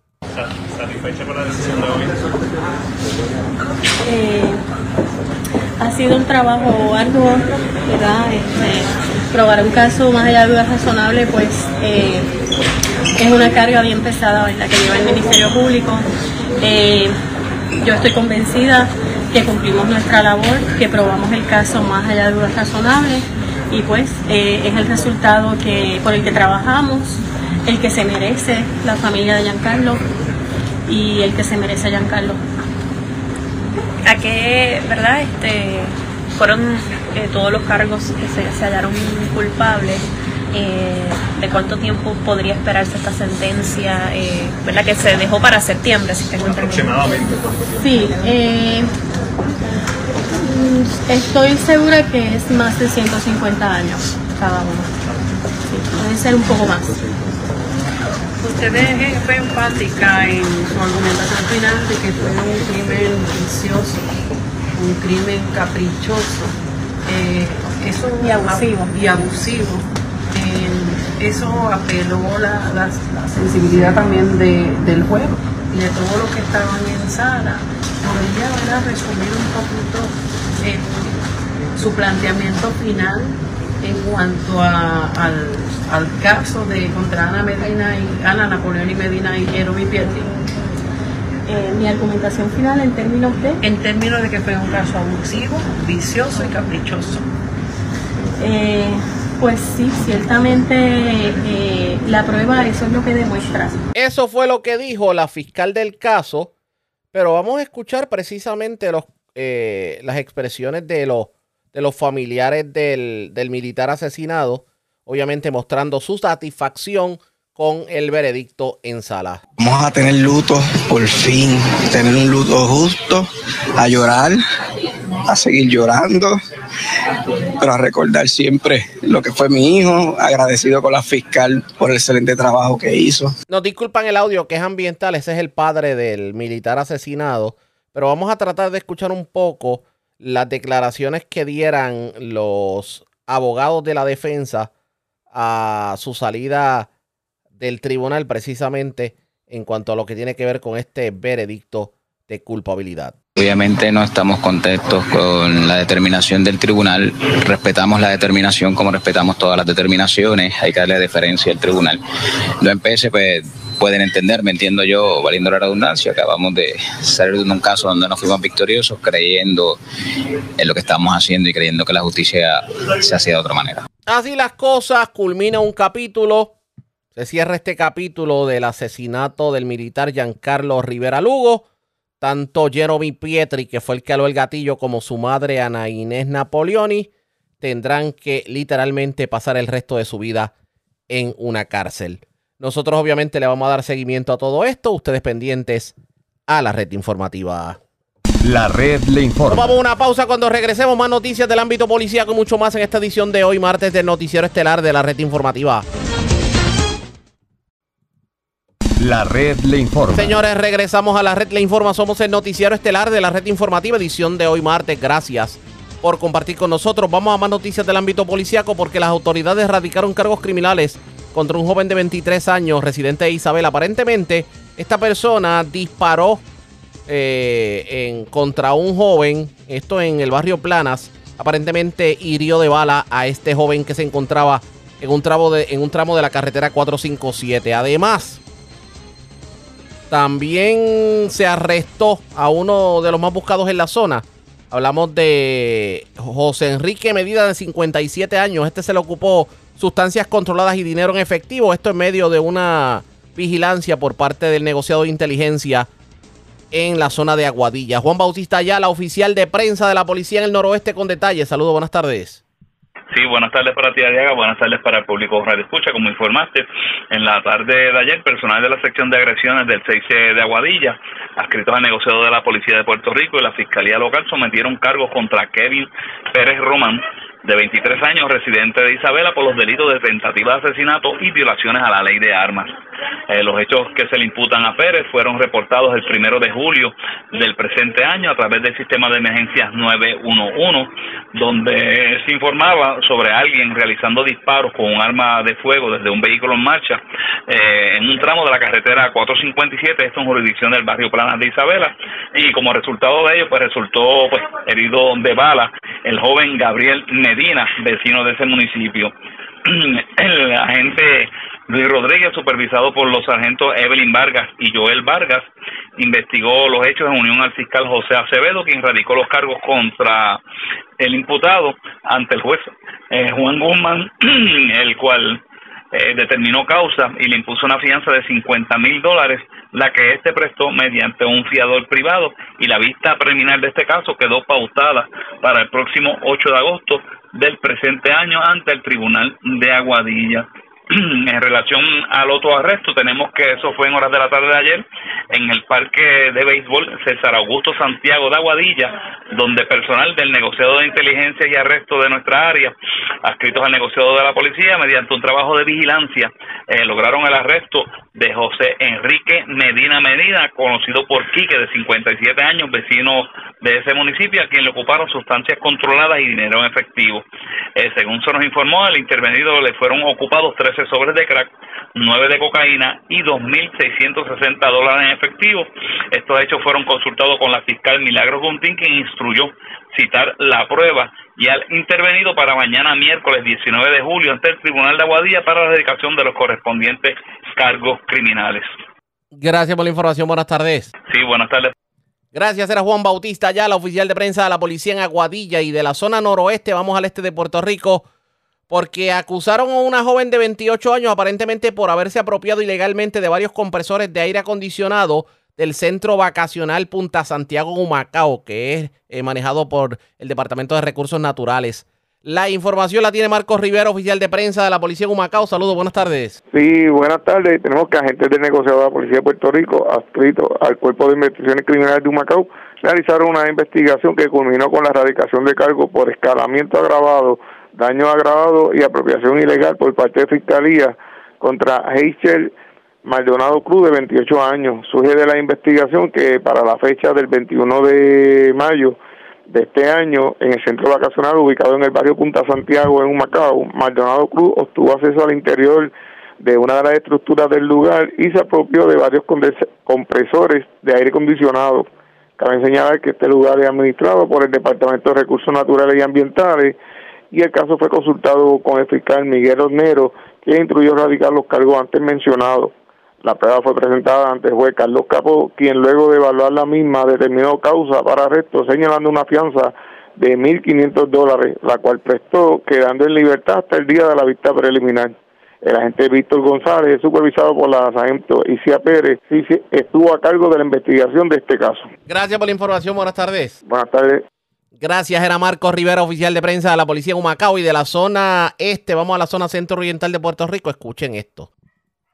¿Satisfecha con la decisión de hoy? Eh, ha sido un trabajo arduo, ¿verdad? Este, probar un caso más allá de dudas razonables, pues eh, es una carga bien pesada la que lleva el Ministerio Público. Eh, yo estoy convencida que cumplimos nuestra labor, que probamos el caso más allá de dudas razonables y pues eh, es el resultado que, por el que trabajamos, el que se merece la familia de Giancarlo y el que se merece Giancarlo. ¿A qué, verdad? Este, fueron eh, todos los cargos que se, se hallaron culpables. Eh, de cuánto tiempo podría esperarse esta sentencia, eh, ¿verdad? Que se dejó para septiembre, si tengo Aproximadamente. Sí, eh, estoy segura que es más de 150 años cada uno. puede ser un poco más. Usted fue enfática en su argumentación final de que fue un crimen vicioso, un crimen caprichoso. eso y abusivo. Y abusivo eso apeló la, la, sensibilidad también de, del juego de todo lo que estaban en sala. Podría resumir un poquito eh, su planteamiento final en cuanto al, al, caso de contra Ana Medina y Ana Napoleón y Medina y Jeremy Pietri. Eh, mi argumentación final en términos de en términos de que fue un caso abusivo, vicioso y caprichoso. Eh, pues sí, ciertamente eh, la prueba eso es lo que demuestra. Eso fue lo que dijo la fiscal del caso, Pero vamos a escuchar precisamente los, eh, las expresiones de los, de los familiares del, del militar asesinado, obviamente mostrando su satisfacción con el veredicto en sala. Vamos a tener luto, por fin, tener un luto justo, a llorar, a seguir llorando, pero a recordar siempre lo que fue mi hijo, agradecido con la fiscal por el excelente trabajo que hizo. Nos disculpan el audio que es ambiental, ese es el padre del militar asesinado, pero vamos a tratar de escuchar un poco las declaraciones que dieran los abogados de la defensa a su salida del tribunal precisamente en cuanto a lo que tiene que ver con este veredicto de culpabilidad. Obviamente no estamos contentos con la determinación del tribunal, respetamos la determinación como respetamos todas las determinaciones, hay que darle deferencia al tribunal. Los MPS pues, pueden entender, me entiendo yo, valiendo la redundancia, acabamos de salir de un caso donde no fuimos victoriosos creyendo en lo que estamos haciendo y creyendo que la justicia se hacía de otra manera. Así las cosas, culmina un capítulo, se cierra este capítulo del asesinato del militar Giancarlo Rivera Lugo. Tanto Jeremy Pietri, que fue el que aló el gatillo, como su madre Ana Inés Napoleoni, tendrán que literalmente pasar el resto de su vida en una cárcel. Nosotros obviamente le vamos a dar seguimiento a todo esto, ustedes pendientes a la red informativa. La red le informa. vamos a una pausa cuando regresemos más noticias del ámbito policíaco y mucho más en esta edición de hoy, martes del noticiero estelar de la red informativa. La red le informa. Señores, regresamos a la red le informa. Somos el noticiero estelar de la red informativa, edición de hoy martes. Gracias por compartir con nosotros. Vamos a más noticias del ámbito policíaco porque las autoridades radicaron cargos criminales contra un joven de 23 años, residente de Isabel. Aparentemente, esta persona disparó eh, en, contra un joven, esto en el barrio Planas. Aparentemente hirió de bala a este joven que se encontraba en un tramo de, en un tramo de la carretera 457. Además, también se arrestó a uno de los más buscados en la zona. Hablamos de José Enrique Medida de 57 años. Este se le ocupó sustancias controladas y dinero en efectivo. Esto en medio de una vigilancia por parte del negociado de inteligencia en la zona de Aguadilla. Juan Bautista la oficial de prensa de la policía en el noroeste con detalles. Saludos, buenas tardes. Sí, buenas tardes para ti, Ariaga. Buenas tardes para el público Radio Escucha. Como informaste, en la tarde de ayer, personal de la sección de agresiones del 6C de Aguadilla, adscritos al negociado de la Policía de Puerto Rico y la Fiscalía Local, sometieron cargos contra Kevin Pérez Román, de 23 años, residente de Isabela, por los delitos de tentativa de asesinato y violaciones a la ley de armas. Eh, los hechos que se le imputan a Pérez fueron reportados el primero de julio del presente año a través del sistema de emergencias 911, donde se informaba sobre alguien realizando disparos con un arma de fuego desde un vehículo en marcha eh, en un tramo de la carretera 457, esto en jurisdicción del barrio Planas de Isabela, y como resultado de ello, pues resultó pues, herido de bala el joven Gabriel Medina, vecino de ese municipio. (clears throat) El agente Luis Rodríguez, supervisado por los sargentos Evelyn Vargas y Joel Vargas, investigó los hechos en unión al fiscal José Acevedo, quien radicó los cargos contra el imputado ante el juez eh, Juan Guzmán, (clears throat) el cual eh, determinó causa y le impuso una fianza de 50 mil dólares, la que éste prestó mediante un fiador privado y la vista preliminar de este caso quedó pautada para el próximo 8 de agosto del presente año ante el Tribunal de Aguadilla. (clears throat) en relación al otro arresto, tenemos que eso fue en horas de la tarde de ayer en el parque de béisbol César Augusto Santiago de Aguadilla, donde personal del negociado de inteligencia y arresto de nuestra área, adscritos al negociado de la policía, mediante un trabajo de vigilancia, eh, lograron el arresto de José Enrique Medina Medina, conocido por Quique, de 57 años, vecino de ese municipio, a quien le ocuparon sustancias controladas y dinero en efectivo. Eh, según se nos informó, al intervenido le fueron ocupados 13 sobres de crack, 9 de cocaína y 2.660 dólares en efectivo. Estos hechos fueron consultados con la fiscal Milagro Guntín, quien instruyó citar la prueba y al intervenido para mañana miércoles 19 de julio ante el Tribunal de Aguadilla para la dedicación de los correspondientes cargos criminales. Gracias por la información. Buenas tardes. Sí, buenas tardes. Gracias, era Juan Bautista, ya la oficial de prensa de la policía en Aguadilla y de la zona noroeste. Vamos al este de Puerto Rico porque acusaron a una joven de 28 años aparentemente por haberse apropiado ilegalmente de varios compresores de aire acondicionado del centro vacacional Punta Santiago Humacao, que es eh, manejado por el Departamento de Recursos Naturales. La información la tiene Marcos Rivera, oficial de prensa de la Policía de Humacao. Saludos, buenas tardes. Sí, buenas tardes. Tenemos que agentes del negociado de la Policía de Puerto Rico, adscrito al Cuerpo de Investigaciones Criminales de Humacao, realizaron una investigación que culminó con la erradicación de cargos por escalamiento agravado, daño agravado y apropiación ilegal por parte de Fiscalía contra Heichel Maldonado Cruz, de 28 años. Surge de la investigación que para la fecha del 21 de mayo de este año, en el centro vacacional ubicado en el barrio Punta Santiago, en Humacao, Maldonado Cruz obtuvo acceso al interior de una de las estructuras del lugar y se apropió de varios compresores de aire acondicionado. Cabe señalar que este lugar es administrado por el Departamento de Recursos Naturales y Ambientales y el caso fue consultado con el fiscal Miguel Ornero, que instruyó radicar los cargos antes mencionados. La prueba fue presentada ante el juez Carlos Capo, quien luego de evaluar la misma determinó causa para arresto, señalando una fianza de 1.500 dólares, la cual prestó, quedando en libertad hasta el día de la vista preliminar. El agente Víctor González, supervisado por la sargento Isia Pérez, estuvo a cargo de la investigación de este caso. Gracias por la información, buenas tardes. Buenas tardes. Gracias, era Marcos Rivera, oficial de prensa de la Policía de Humacao y de la zona este. Vamos a la zona centro-oriental de Puerto Rico. Escuchen esto.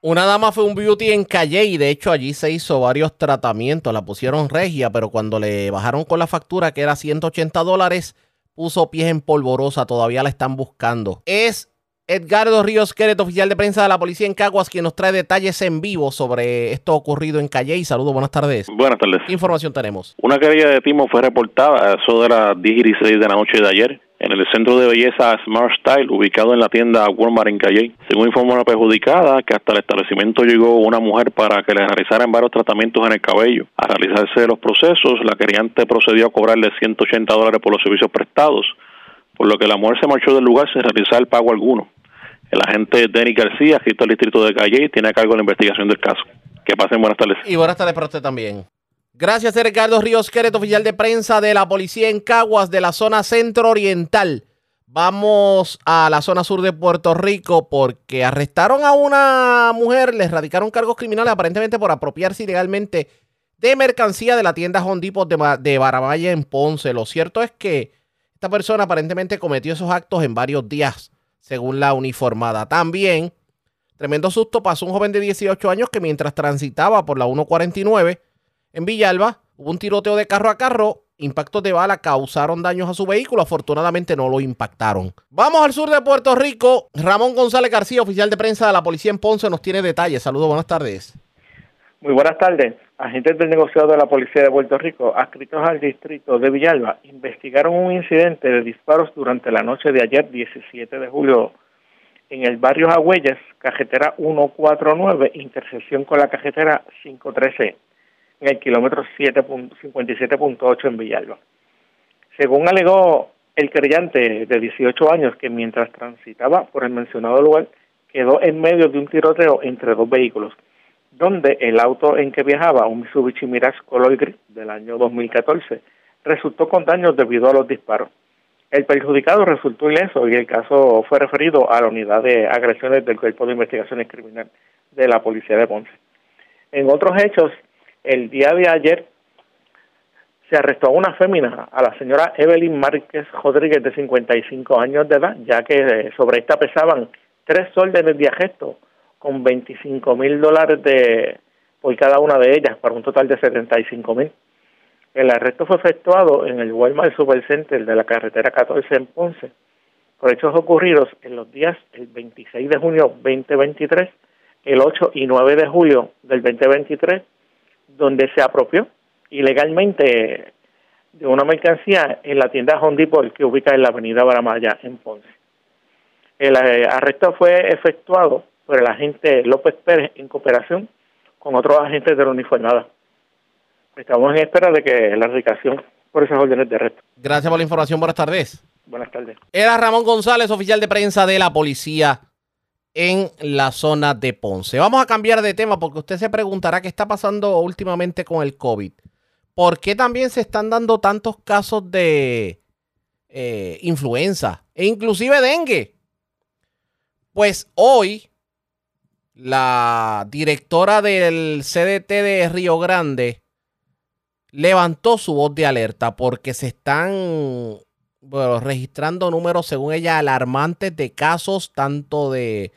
Una dama fue un beauty en Calle y de hecho allí se hizo varios tratamientos. La pusieron regia, pero cuando le bajaron con la factura, que era 180 dólares, puso pies en polvorosa. Todavía la están buscando. Es Edgardo Ríos Queret, oficial de prensa de la policía en Caguas, quien nos trae detalles en vivo sobre esto ocurrido en Calle. Y saludos, buenas tardes. Buenas tardes. ¿Qué información tenemos? Una querella de timo fue reportada a eso de las 10 y 6 de la noche de ayer en el centro de belleza Smart Style, ubicado en la tienda Walmart en Calle. Según informó una perjudicada, que hasta el establecimiento llegó una mujer para que le realizaran varios tratamientos en el cabello. Al realizarse los procesos, la queriante procedió a cobrarle 180 dólares por los servicios prestados, por lo que la mujer se marchó del lugar sin realizar el pago alguno. El agente Denny García, escrito al distrito de Calle, tiene a cargo la investigación del caso. Que pasen buenas tardes. Y buenas tardes para usted también. Gracias, Ricardo Ríos Queret, oficial de prensa de la policía en Caguas de la zona centro-oriental. Vamos a la zona sur de Puerto Rico porque arrestaron a una mujer, le radicaron cargos criminales aparentemente por apropiarse ilegalmente de mercancía de la tienda Hondipo de, de en Ponce. Lo cierto es que esta persona aparentemente cometió esos actos en varios días, según la uniformada. También, tremendo susto pasó un joven de 18 años que mientras transitaba por la 149 en Villalba hubo un tiroteo de carro a carro. Impactos de bala causaron daños a su vehículo. Afortunadamente no lo impactaron. Vamos al sur de Puerto Rico. Ramón González García, oficial de prensa de la policía en Ponce, nos tiene detalles. Saludos, buenas tardes. Muy buenas tardes. Agentes del negociado de la Policía de Puerto Rico, adscritos al distrito de Villalba, investigaron un incidente de disparos durante la noche de ayer, 17 de julio, en el barrio Agüeyes, carretera 149, intersección con la carretera 513 en el kilómetro 57.8 en Villalba. Según alegó el creyente de 18 años que mientras transitaba por el mencionado lugar quedó en medio de un tiroteo entre dos vehículos, donde el auto en que viajaba, un Mitsubishi Mirage color gris del año 2014, resultó con daños debido a los disparos. El perjudicado resultó ileso y el caso fue referido a la unidad de agresiones del Cuerpo de Investigaciones Criminales de la Policía de Ponce. En otros hechos, el día de ayer se arrestó a una fémina, a la señora Evelyn Márquez Rodríguez, de 55 años de edad, ya que eh, sobre esta pesaban tres órdenes de arresto con 25 mil dólares de, por cada una de ellas, para un total de 75 mil. El arresto fue efectuado en el Walmart Supercenter de la carretera 14 en Ponce, por hechos ocurridos en los días el 26 de junio 2023, el 8 y 9 de julio del 2023 donde se apropió ilegalmente de una mercancía en la tienda Home Depot que ubica en la avenida Baramaya en Ponce. El eh, arresto fue efectuado por el agente López Pérez en cooperación con otros agentes de la uniformada. Estamos en espera de que la erradicación por esas órdenes de arresto. Gracias por la información. Buenas tardes. Buenas tardes. Era Ramón González, oficial de prensa de la policía en la zona de Ponce. Vamos a cambiar de tema porque usted se preguntará qué está pasando últimamente con el COVID. ¿Por qué también se están dando tantos casos de eh, influenza e inclusive dengue? Pues hoy la directora del CDT de Río Grande levantó su voz de alerta porque se están registrando números, según ella, alarmantes de casos tanto de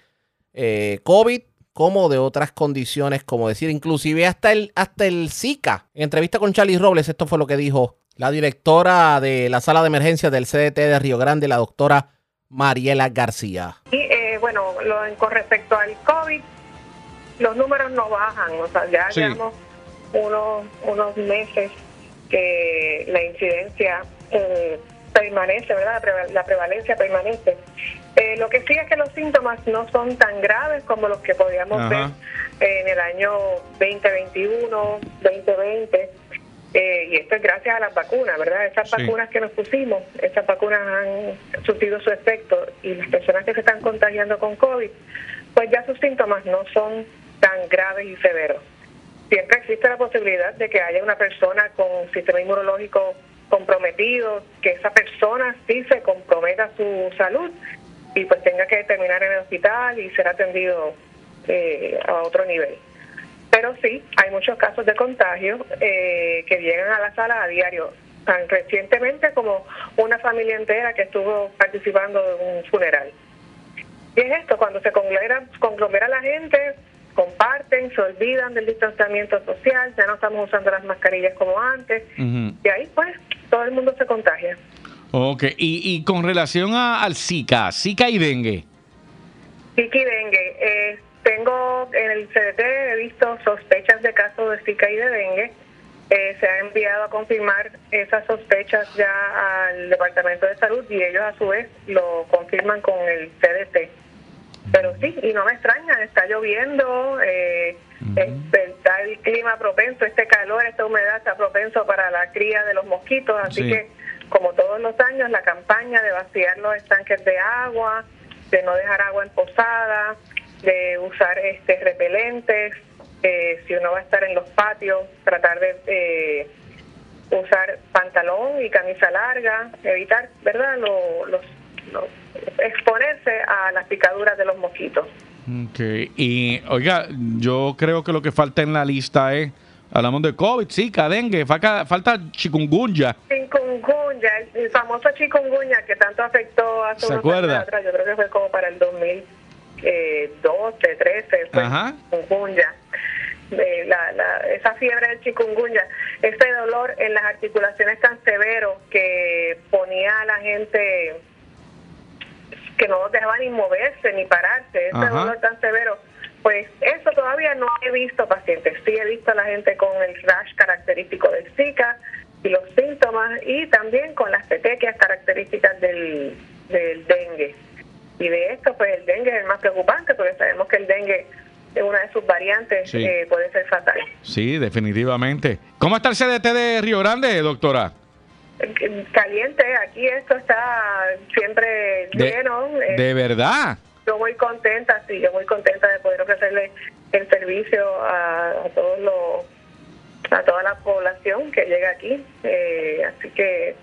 eh, COVID como de otras condiciones, como decir, inclusive hasta el, hasta el Zika. En entrevista con Charlie Robles, esto fue lo que dijo la directora de la sala de emergencia del CDT de Río Grande, la doctora Mariela García. Y eh, bueno, con respecto al COVID, los números no bajan, o sea, ya llevamos unos, unos meses que la incidencia eh, permanece, ¿verdad? La prevalencia permanece. Eh, lo que sí es que los síntomas no son tan graves como los que podíamos ver en el año 2021, 2020. Eh, y esto es gracias a las vacunas, ¿verdad? Esas vacunas que nos pusimos, esas vacunas han surtido su efecto y las personas que se están contagiando con COVID, pues ya sus síntomas no son tan graves y severos. Siempre existe la posibilidad de que haya una persona con sistema inmunológico comprometido, que esa persona sí se comprometa su salud y pues tenga que terminar en el hospital y ser atendido eh, a otro nivel. Pero sí, hay muchos casos de contagio eh, que llegan a la sala a diario, tan recientemente como una familia entera que estuvo participando de un funeral. Y es esto, cuando se conglomera, conglomera la gente, comparten, se olvidan del distanciamiento social, ya no estamos usando las mascarillas como antes, y ahí pues todo el mundo se contagia. Ok, y, y con relación al Zika, Zika y dengue. Zika y dengue, eh, tengo en el CDT, he visto sospechas de casos de Zika y de dengue. Eh, se ha enviado a confirmar esas sospechas ya al Departamento de Salud y ellos a su vez lo confirman con el CDT. Pero sí, y no me extraña, está lloviendo, eh, está el clima propenso, este calor, esta humedad está propenso para la cría de los mosquitos, así que como todos los años, la campaña de vaciar los estanques de agua, de no dejar agua en posada, de usar este repelentes, eh, si uno va a estar en los patios, tratar de eh, usar pantalón y camisa larga, evitar, ¿verdad?, los, exponerse a las picaduras de los mosquitos. Ok, y oiga, yo creo que lo que falta en la lista es Hablamos de COVID, Zika, dengue, falta, falta chikungunya. Chikungunya, el, famoso chikungunya que tanto afectó a su ¿Se acuerda? Atrás, yo creo que fue como para el 2012, 13, fue Ajá. chikungunya. la, la, esa fiebre del chikungunya, ese dolor en las articulaciones tan severo que ponía a la gente que no dejaban ni moverse ni pararse, ese dolor tan severo pues eso todavía no he visto pacientes. Sí he visto a la gente con el rash característico del Zika y los síntomas y también con las petequias características del, del dengue. Y de esto, pues el dengue es el más preocupante porque sabemos que el dengue es una de sus variantes eh, puede ser fatal. Sí, definitivamente. ¿Cómo está el CDT de Río Grande, doctora? Caliente, aquí esto está siempre lleno. Eh. ¿De verdad? Yo muy contenta, sí, yo muy contenta de poder ofrecerle el servicio a, todos los a toda la población que llega aquí, eh, así que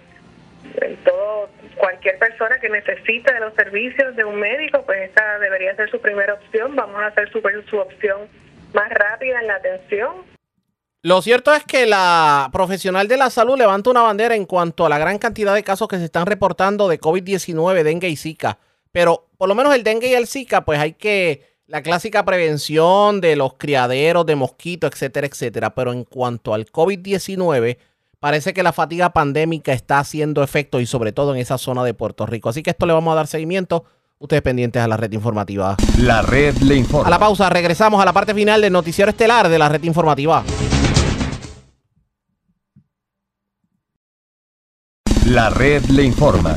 todo cualquier persona que necesite de los servicios de un médico, pues esta debería ser su primera opción. Vamos a hacer su, su opción más rápida en la atención. Lo cierto es que la profesional de la salud levanta una bandera en cuanto a la gran cantidad de casos que se están reportando de COVID-19, dengue y Zika. Pero por lo menos el dengue y el Zika, pues hay que la clásica prevención de los criaderos de mosquitos, etcétera, etcétera. Pero en cuanto al COVID-19, parece que la fatiga pandémica está haciendo efecto y sobre todo en esa zona de Puerto Rico. Así que esto le vamos a dar seguimiento. Ustedes pendientes a la red informativa. La red le informa. A la pausa, regresamos a la parte final del noticiero estelar de la red informativa. La red le informa.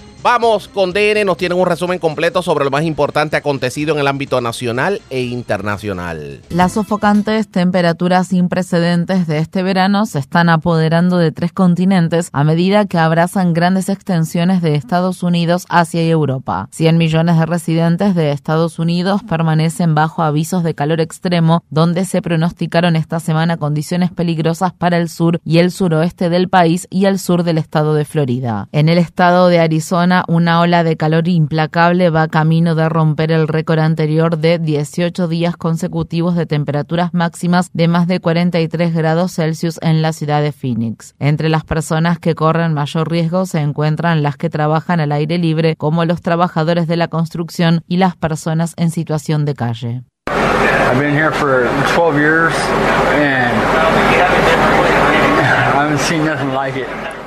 Vamos con DN, nos tienen un resumen completo sobre lo más importante acontecido en el ámbito nacional e internacional. Las sofocantes temperaturas sin precedentes de este verano se están apoderando de tres continentes a medida que abrazan grandes extensiones de Estados Unidos, Asia y Europa. 100 millones de residentes de Estados Unidos permanecen bajo avisos de calor extremo, donde se pronosticaron esta semana condiciones peligrosas para el sur y el suroeste del país y el sur del estado de Florida. En el estado de Arizona, una ola de calor implacable va camino de romper el récord anterior de 18 días consecutivos de temperaturas máximas de más de 43 grados Celsius en la ciudad de Phoenix. Entre las personas que corren mayor riesgo se encuentran las que trabajan al aire libre, como los trabajadores de la construcción y las personas en situación de calle.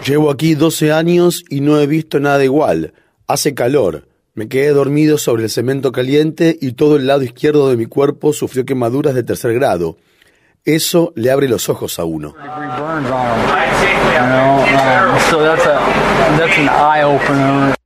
Llevo aquí 12 años y no he visto nada igual. Hace calor. Me quedé dormido sobre el cemento caliente y todo el lado izquierdo de mi cuerpo sufrió quemaduras de tercer grado. Eso le abre los ojos a uno.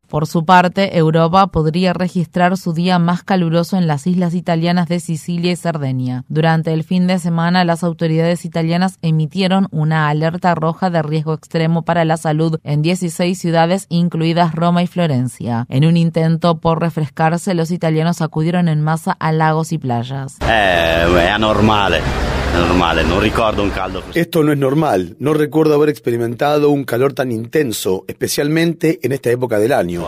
Por su parte, Europa podría registrar su día más caluroso en las islas italianas de Sicilia y Cerdeña. Durante el fin de semana, las autoridades italianas emitieron una alerta roja de riesgo extremo para la salud en 16 ciudades, incluidas Roma y Florencia. En un intento por refrescarse, los italianos acudieron en masa a lagos y playas. Eh, esto no es normal. No recuerdo haber experimentado un calor tan intenso, especialmente en esta época del año.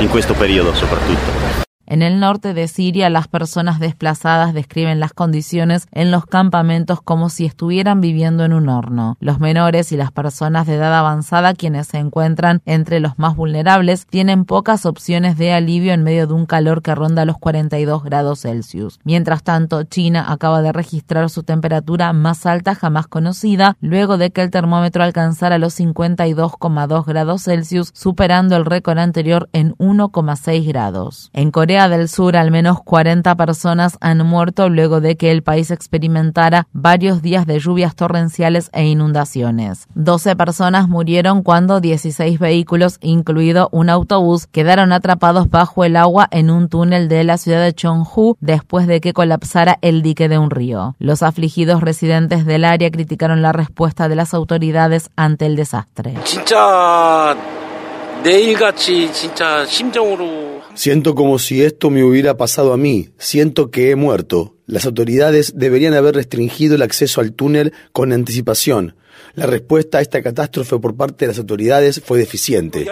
En este periodo, sobre todo. En el norte de Siria, las personas desplazadas describen las condiciones en los campamentos como si estuvieran viviendo en un horno. Los menores y las personas de edad avanzada, quienes se encuentran entre los más vulnerables, tienen pocas opciones de alivio en medio de un calor que ronda los 42 grados Celsius. Mientras tanto, China acaba de registrar su temperatura más alta jamás conocida, luego de que el termómetro alcanzara los 52,2 grados Celsius, superando el récord anterior en 1,6 grados. En Corea del Sur, al menos 40 personas han muerto luego de que el país experimentara varios días de lluvias torrenciales e inundaciones. 12 personas murieron cuando 16 vehículos, incluido un autobús, quedaron atrapados bajo el agua en un túnel de la ciudad de Chonghu después de que colapsara el dique de un río. Los afligidos residentes del área criticaron la respuesta de las autoridades ante el desastre. Siento como si esto me hubiera pasado a mí, siento que he muerto. Las autoridades deberían haber restringido el acceso al túnel con anticipación. La respuesta a esta catástrofe por parte de las autoridades fue deficiente.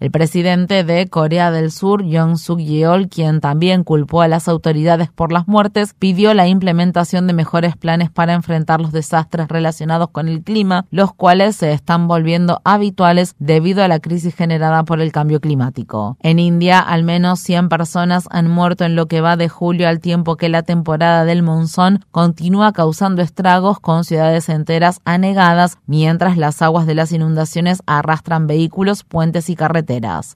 El presidente de Corea del Sur, Yoon Suk Yeol, quien también culpó a las autoridades por las muertes, pidió la implementación de mejores planes para enfrentar los desastres relacionados con el clima, los cuales se están volviendo habituales debido a la crisis generada por el cambio climático. En India, al menos 100 personas han muerto en lo que va de julio al tiempo que la temporada del monzón continúa causando estragos con ciudades enteras anegadas, mientras las aguas de las inundaciones arrastran vehículos, puentes y carreteras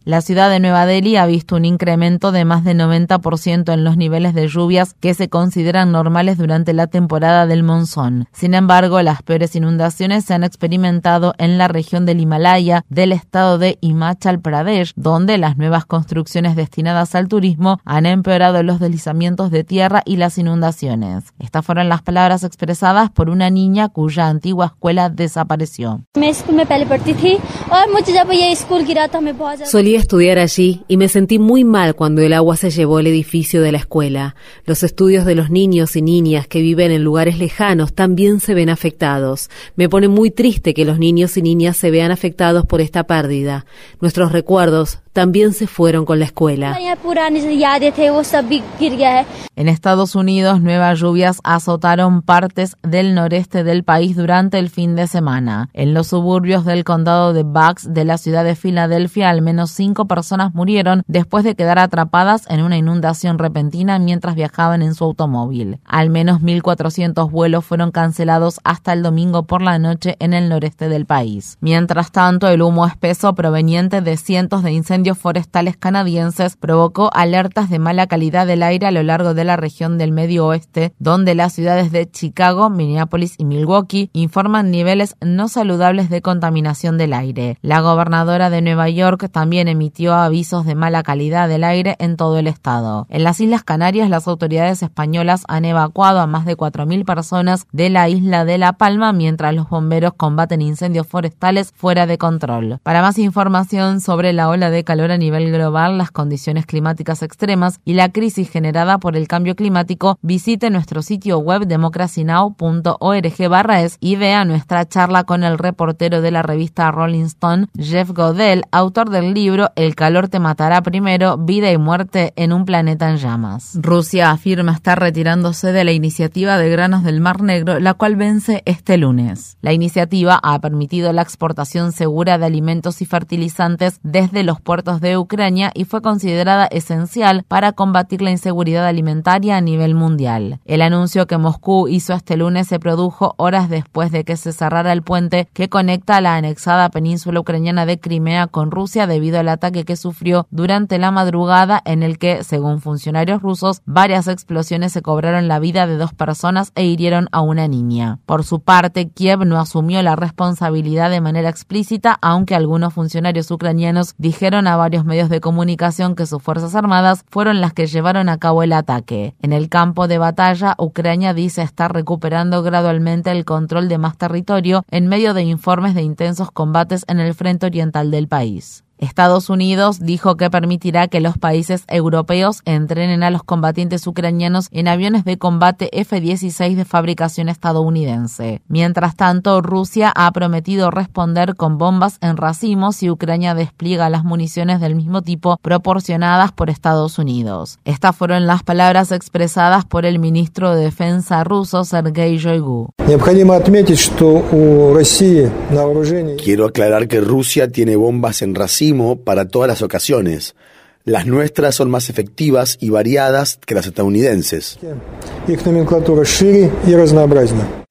la ciudad de Nueva Delhi ha visto un incremento de más de 90% en los niveles de lluvias que se consideran normales durante la temporada del monzón. Sin embargo, las peores inundaciones se han experimentado en la región del Himalaya del estado de Himachal Pradesh, donde las nuevas construcciones destinadas al turismo han empeorado los deslizamientos de tierra y las inundaciones. Estas fueron las palabras expresadas por una niña cuya antigua escuela desapareció. Solía estudiar allí y me sentí muy mal cuando el agua se llevó el edificio de la escuela. Los estudios de los niños y niñas que viven en lugares lejanos también se ven afectados. Me pone muy triste que los niños y niñas se vean afectados por esta pérdida. Nuestros recuerdos también se fueron con la escuela. En Estados Unidos, nuevas lluvias azotaron partes del noreste del país durante el fin de semana. En los suburbios del condado de Bucks de la ciudad de Filadelfia, al menos cinco personas murieron después de quedar atrapadas en una inundación repentina mientras viajaban en su automóvil. Al menos 1.400 vuelos fueron cancelados hasta el domingo por la noche en el noreste del país. Mientras tanto, el humo espeso proveniente de cientos de incendios incendios forestales canadienses provocó alertas de mala calidad del aire a lo largo de la región del medio oeste, donde las ciudades de Chicago, Minneapolis y Milwaukee informan niveles no saludables de contaminación del aire. La gobernadora de Nueva York también emitió avisos de mala calidad del aire en todo el estado. En las Islas Canarias, las autoridades españolas han evacuado a más de 4.000 personas de la isla de La Palma mientras los bomberos combaten incendios forestales fuera de control. Para más información sobre la ola de calor a nivel global, las condiciones climáticas extremas y la crisis generada por el cambio climático, visite nuestro sitio web democracynow.org barra es y vea nuestra charla con el reportero de la revista Rolling Stone, Jeff Godell, autor del libro El calor te matará primero, vida y muerte en un planeta en llamas. Rusia afirma estar retirándose de la iniciativa de granos del Mar Negro, la cual vence este lunes. La iniciativa ha permitido la exportación segura de alimentos y fertilizantes desde los puertos de Ucrania y fue considerada esencial para combatir la inseguridad alimentaria a nivel mundial. El anuncio que Moscú hizo este lunes se produjo horas después de que se cerrara el puente que conecta la anexada península ucraniana de Crimea con Rusia debido al ataque que sufrió durante la madrugada en el que, según funcionarios rusos, varias explosiones se cobraron la vida de dos personas e hirieron a una niña. Por su parte, Kiev no asumió la responsabilidad de manera explícita, aunque algunos funcionarios ucranianos dijeron a varios medios de comunicación que sus fuerzas armadas fueron las que llevaron a cabo el ataque. En el campo de batalla, Ucrania dice estar recuperando gradualmente el control de más territorio en medio de informes de intensos combates en el frente oriental del país. Estados Unidos dijo que permitirá que los países europeos entrenen a los combatientes ucranianos en aviones de combate F-16 de fabricación estadounidense. Mientras tanto, Rusia ha prometido responder con bombas en racimos si Ucrania despliega las municiones del mismo tipo proporcionadas por Estados Unidos. Estas fueron las palabras expresadas por el ministro de Defensa ruso Sergei Shoigu. Quiero aclarar que Rusia tiene bombas en para todas las ocasiones. Las nuestras son más efectivas y variadas que las estadounidenses.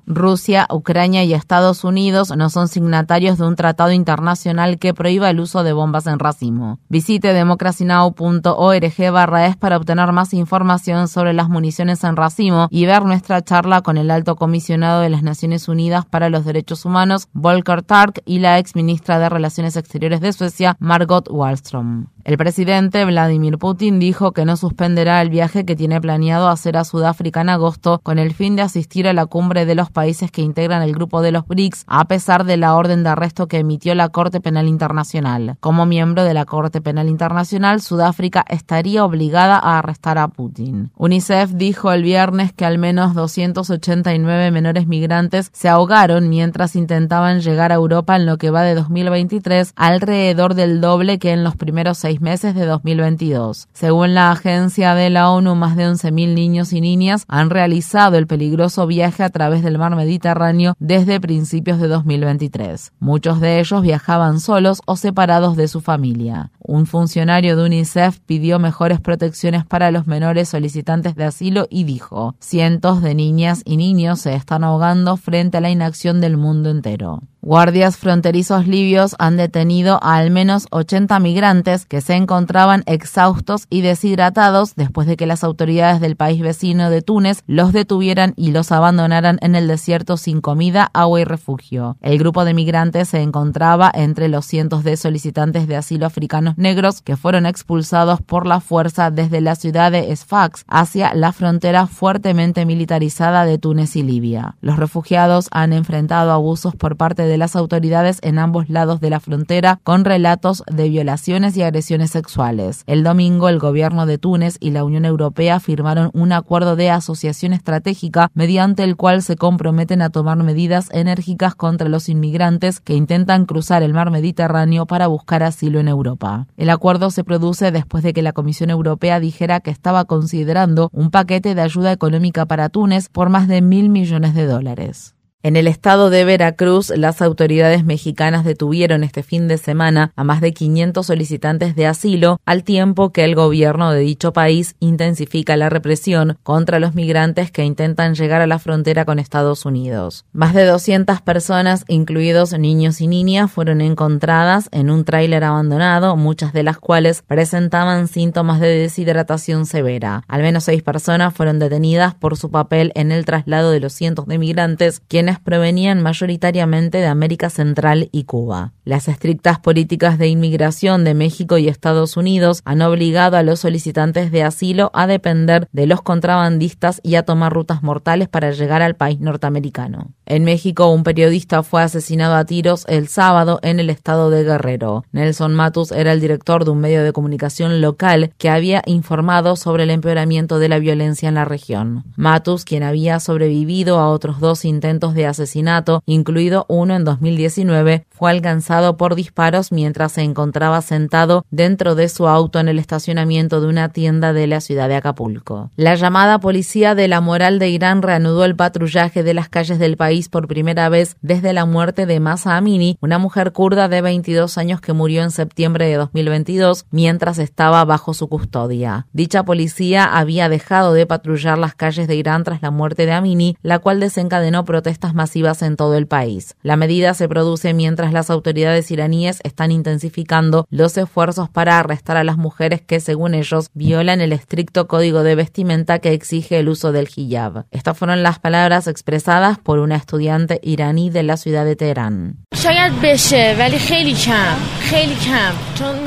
Rusia, Ucrania y Estados Unidos no son signatarios de un tratado internacional que prohíba el uso de bombas en racimo. Visite democracynow.org barra es para obtener más información sobre las municiones en racimo y ver nuestra charla con el alto comisionado de las Naciones Unidas para los Derechos Humanos, Volker Tark, y la ex ministra de Relaciones Exteriores de Suecia, Margot Wallström. El presidente Vladimir Putin dijo que no suspenderá el viaje que tiene planeado hacer a Sudáfrica en agosto con el fin de asistir a la cumbre de los países que integran el grupo de los BRICS a pesar de la orden de arresto que emitió la Corte Penal Internacional. Como miembro de la Corte Penal Internacional, Sudáfrica estaría obligada a arrestar a Putin. UNICEF dijo el viernes que al menos 289 menores migrantes se ahogaron mientras intentaban llegar a Europa en lo que va de 2023, alrededor del doble que en los primeros seis meses de 2022. Según la agencia de la ONU, más de 11.000 niños y niñas han realizado el peligroso viaje a través del mar Mediterráneo desde principios de 2023. Muchos de ellos viajaban solos o separados de su familia. Un funcionario de UNICEF pidió mejores protecciones para los menores solicitantes de asilo y dijo, cientos de niñas y niños se están ahogando frente a la inacción del mundo entero. Guardias fronterizos libios han detenido a al menos 80 migrantes que se encontraban exhaustos y deshidratados después de que las autoridades del país vecino de Túnez los detuvieran y los abandonaran en el desierto sin comida, agua y refugio. El grupo de migrantes se encontraba entre los cientos de solicitantes de asilo africanos negros que fueron expulsados por la fuerza desde la ciudad de Sfax hacia la frontera fuertemente militarizada de Túnez y Libia. Los refugiados han enfrentado abusos por parte de de las autoridades en ambos lados de la frontera con relatos de violaciones y agresiones sexuales. El domingo, el gobierno de Túnez y la Unión Europea firmaron un acuerdo de asociación estratégica mediante el cual se comprometen a tomar medidas enérgicas contra los inmigrantes que intentan cruzar el mar Mediterráneo para buscar asilo en Europa. El acuerdo se produce después de que la Comisión Europea dijera que estaba considerando un paquete de ayuda económica para Túnez por más de mil millones de dólares. En el estado de Veracruz, las autoridades mexicanas detuvieron este fin de semana a más de 500 solicitantes de asilo, al tiempo que el gobierno de dicho país intensifica la represión contra los migrantes que intentan llegar a la frontera con Estados Unidos. Más de 200 personas, incluidos niños y niñas, fueron encontradas en un tráiler abandonado, muchas de las cuales presentaban síntomas de deshidratación severa. Al menos seis personas fueron detenidas por su papel en el traslado de los cientos de migrantes, quienes provenían mayoritariamente de América Central y Cuba. Las estrictas políticas de inmigración de México y Estados Unidos han obligado a los solicitantes de asilo a depender de los contrabandistas y a tomar rutas mortales para llegar al país norteamericano. En México, un periodista fue asesinado a tiros el sábado en el estado de Guerrero. Nelson Matus era el director de un medio de comunicación local que había informado sobre el empeoramiento de la violencia en la región. Matus, quien había sobrevivido a otros dos intentos de asesinato, incluido uno en 2019, fue alcanzado por disparos mientras se encontraba sentado dentro de su auto en el estacionamiento de una tienda de la ciudad de Acapulco. La llamada Policía de la Moral de Irán reanudó el patrullaje de las calles del país por primera vez desde la muerte de Masa Amini, una mujer kurda de 22 años que murió en septiembre de 2022 mientras estaba bajo su custodia. Dicha policía había dejado de patrullar las calles de Irán tras la muerte de Amini, la cual desencadenó protestas masivas en todo el país. La medida se produce mientras las autoridades iraníes están intensificando los esfuerzos para arrestar a las mujeres que, según ellos, violan el estricto código de vestimenta que exige el uso del hijab. Estas fueron las palabras expresadas por una estudiante iraní de la ciudad de Teherán.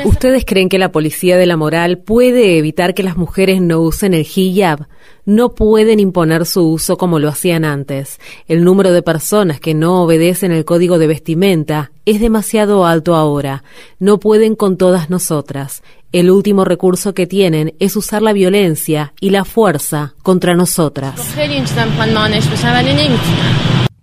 ¿Ustedes creen que la policía de la moral puede evitar que las mujeres no usen el hijab? No pueden imponer su uso como lo hacían antes. El número de personas que no obedecen el código de vestimenta es demasiado alto ahora. No pueden con todas nosotras. El último recurso que tienen es usar la violencia y la fuerza contra nosotras.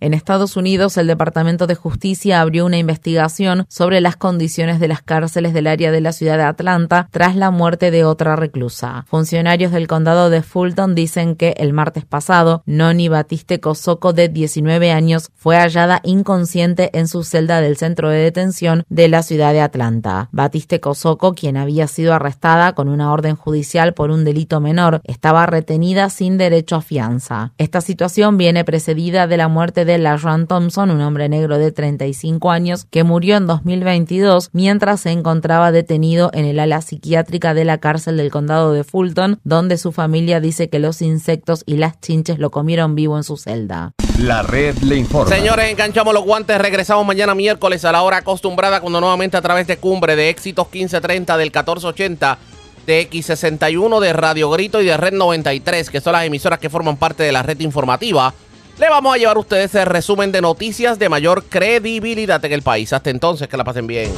En Estados Unidos, el Departamento de Justicia abrió una investigación sobre las condiciones de las cárceles del área de la ciudad de Atlanta tras la muerte de otra reclusa. Funcionarios del condado de Fulton dicen que el martes pasado, Noni Batiste Cosoco, de 19 años, fue hallada inconsciente en su celda del centro de detención de la ciudad de Atlanta. Batiste Cosoco, quien había sido arrestada con una orden judicial por un delito menor, estaba retenida sin derecho a fianza. Esta situación viene precedida de la muerte de la LaRon Thompson, un hombre negro de 35 años que murió en 2022 mientras se encontraba detenido en el ala psiquiátrica de la cárcel del condado de Fulton, donde su familia dice que los insectos y las chinches lo comieron vivo en su celda. La red le informa. Señores, enganchamos los guantes. Regresamos mañana miércoles a la hora acostumbrada cuando nuevamente a través de Cumbre de Éxitos 1530 del 1480 de X61 de Radio Grito y de Red 93, que son las emisoras que forman parte de la red informativa le vamos a llevar a ustedes el resumen de noticias de mayor credibilidad en el país. Hasta entonces, que la pasen bien.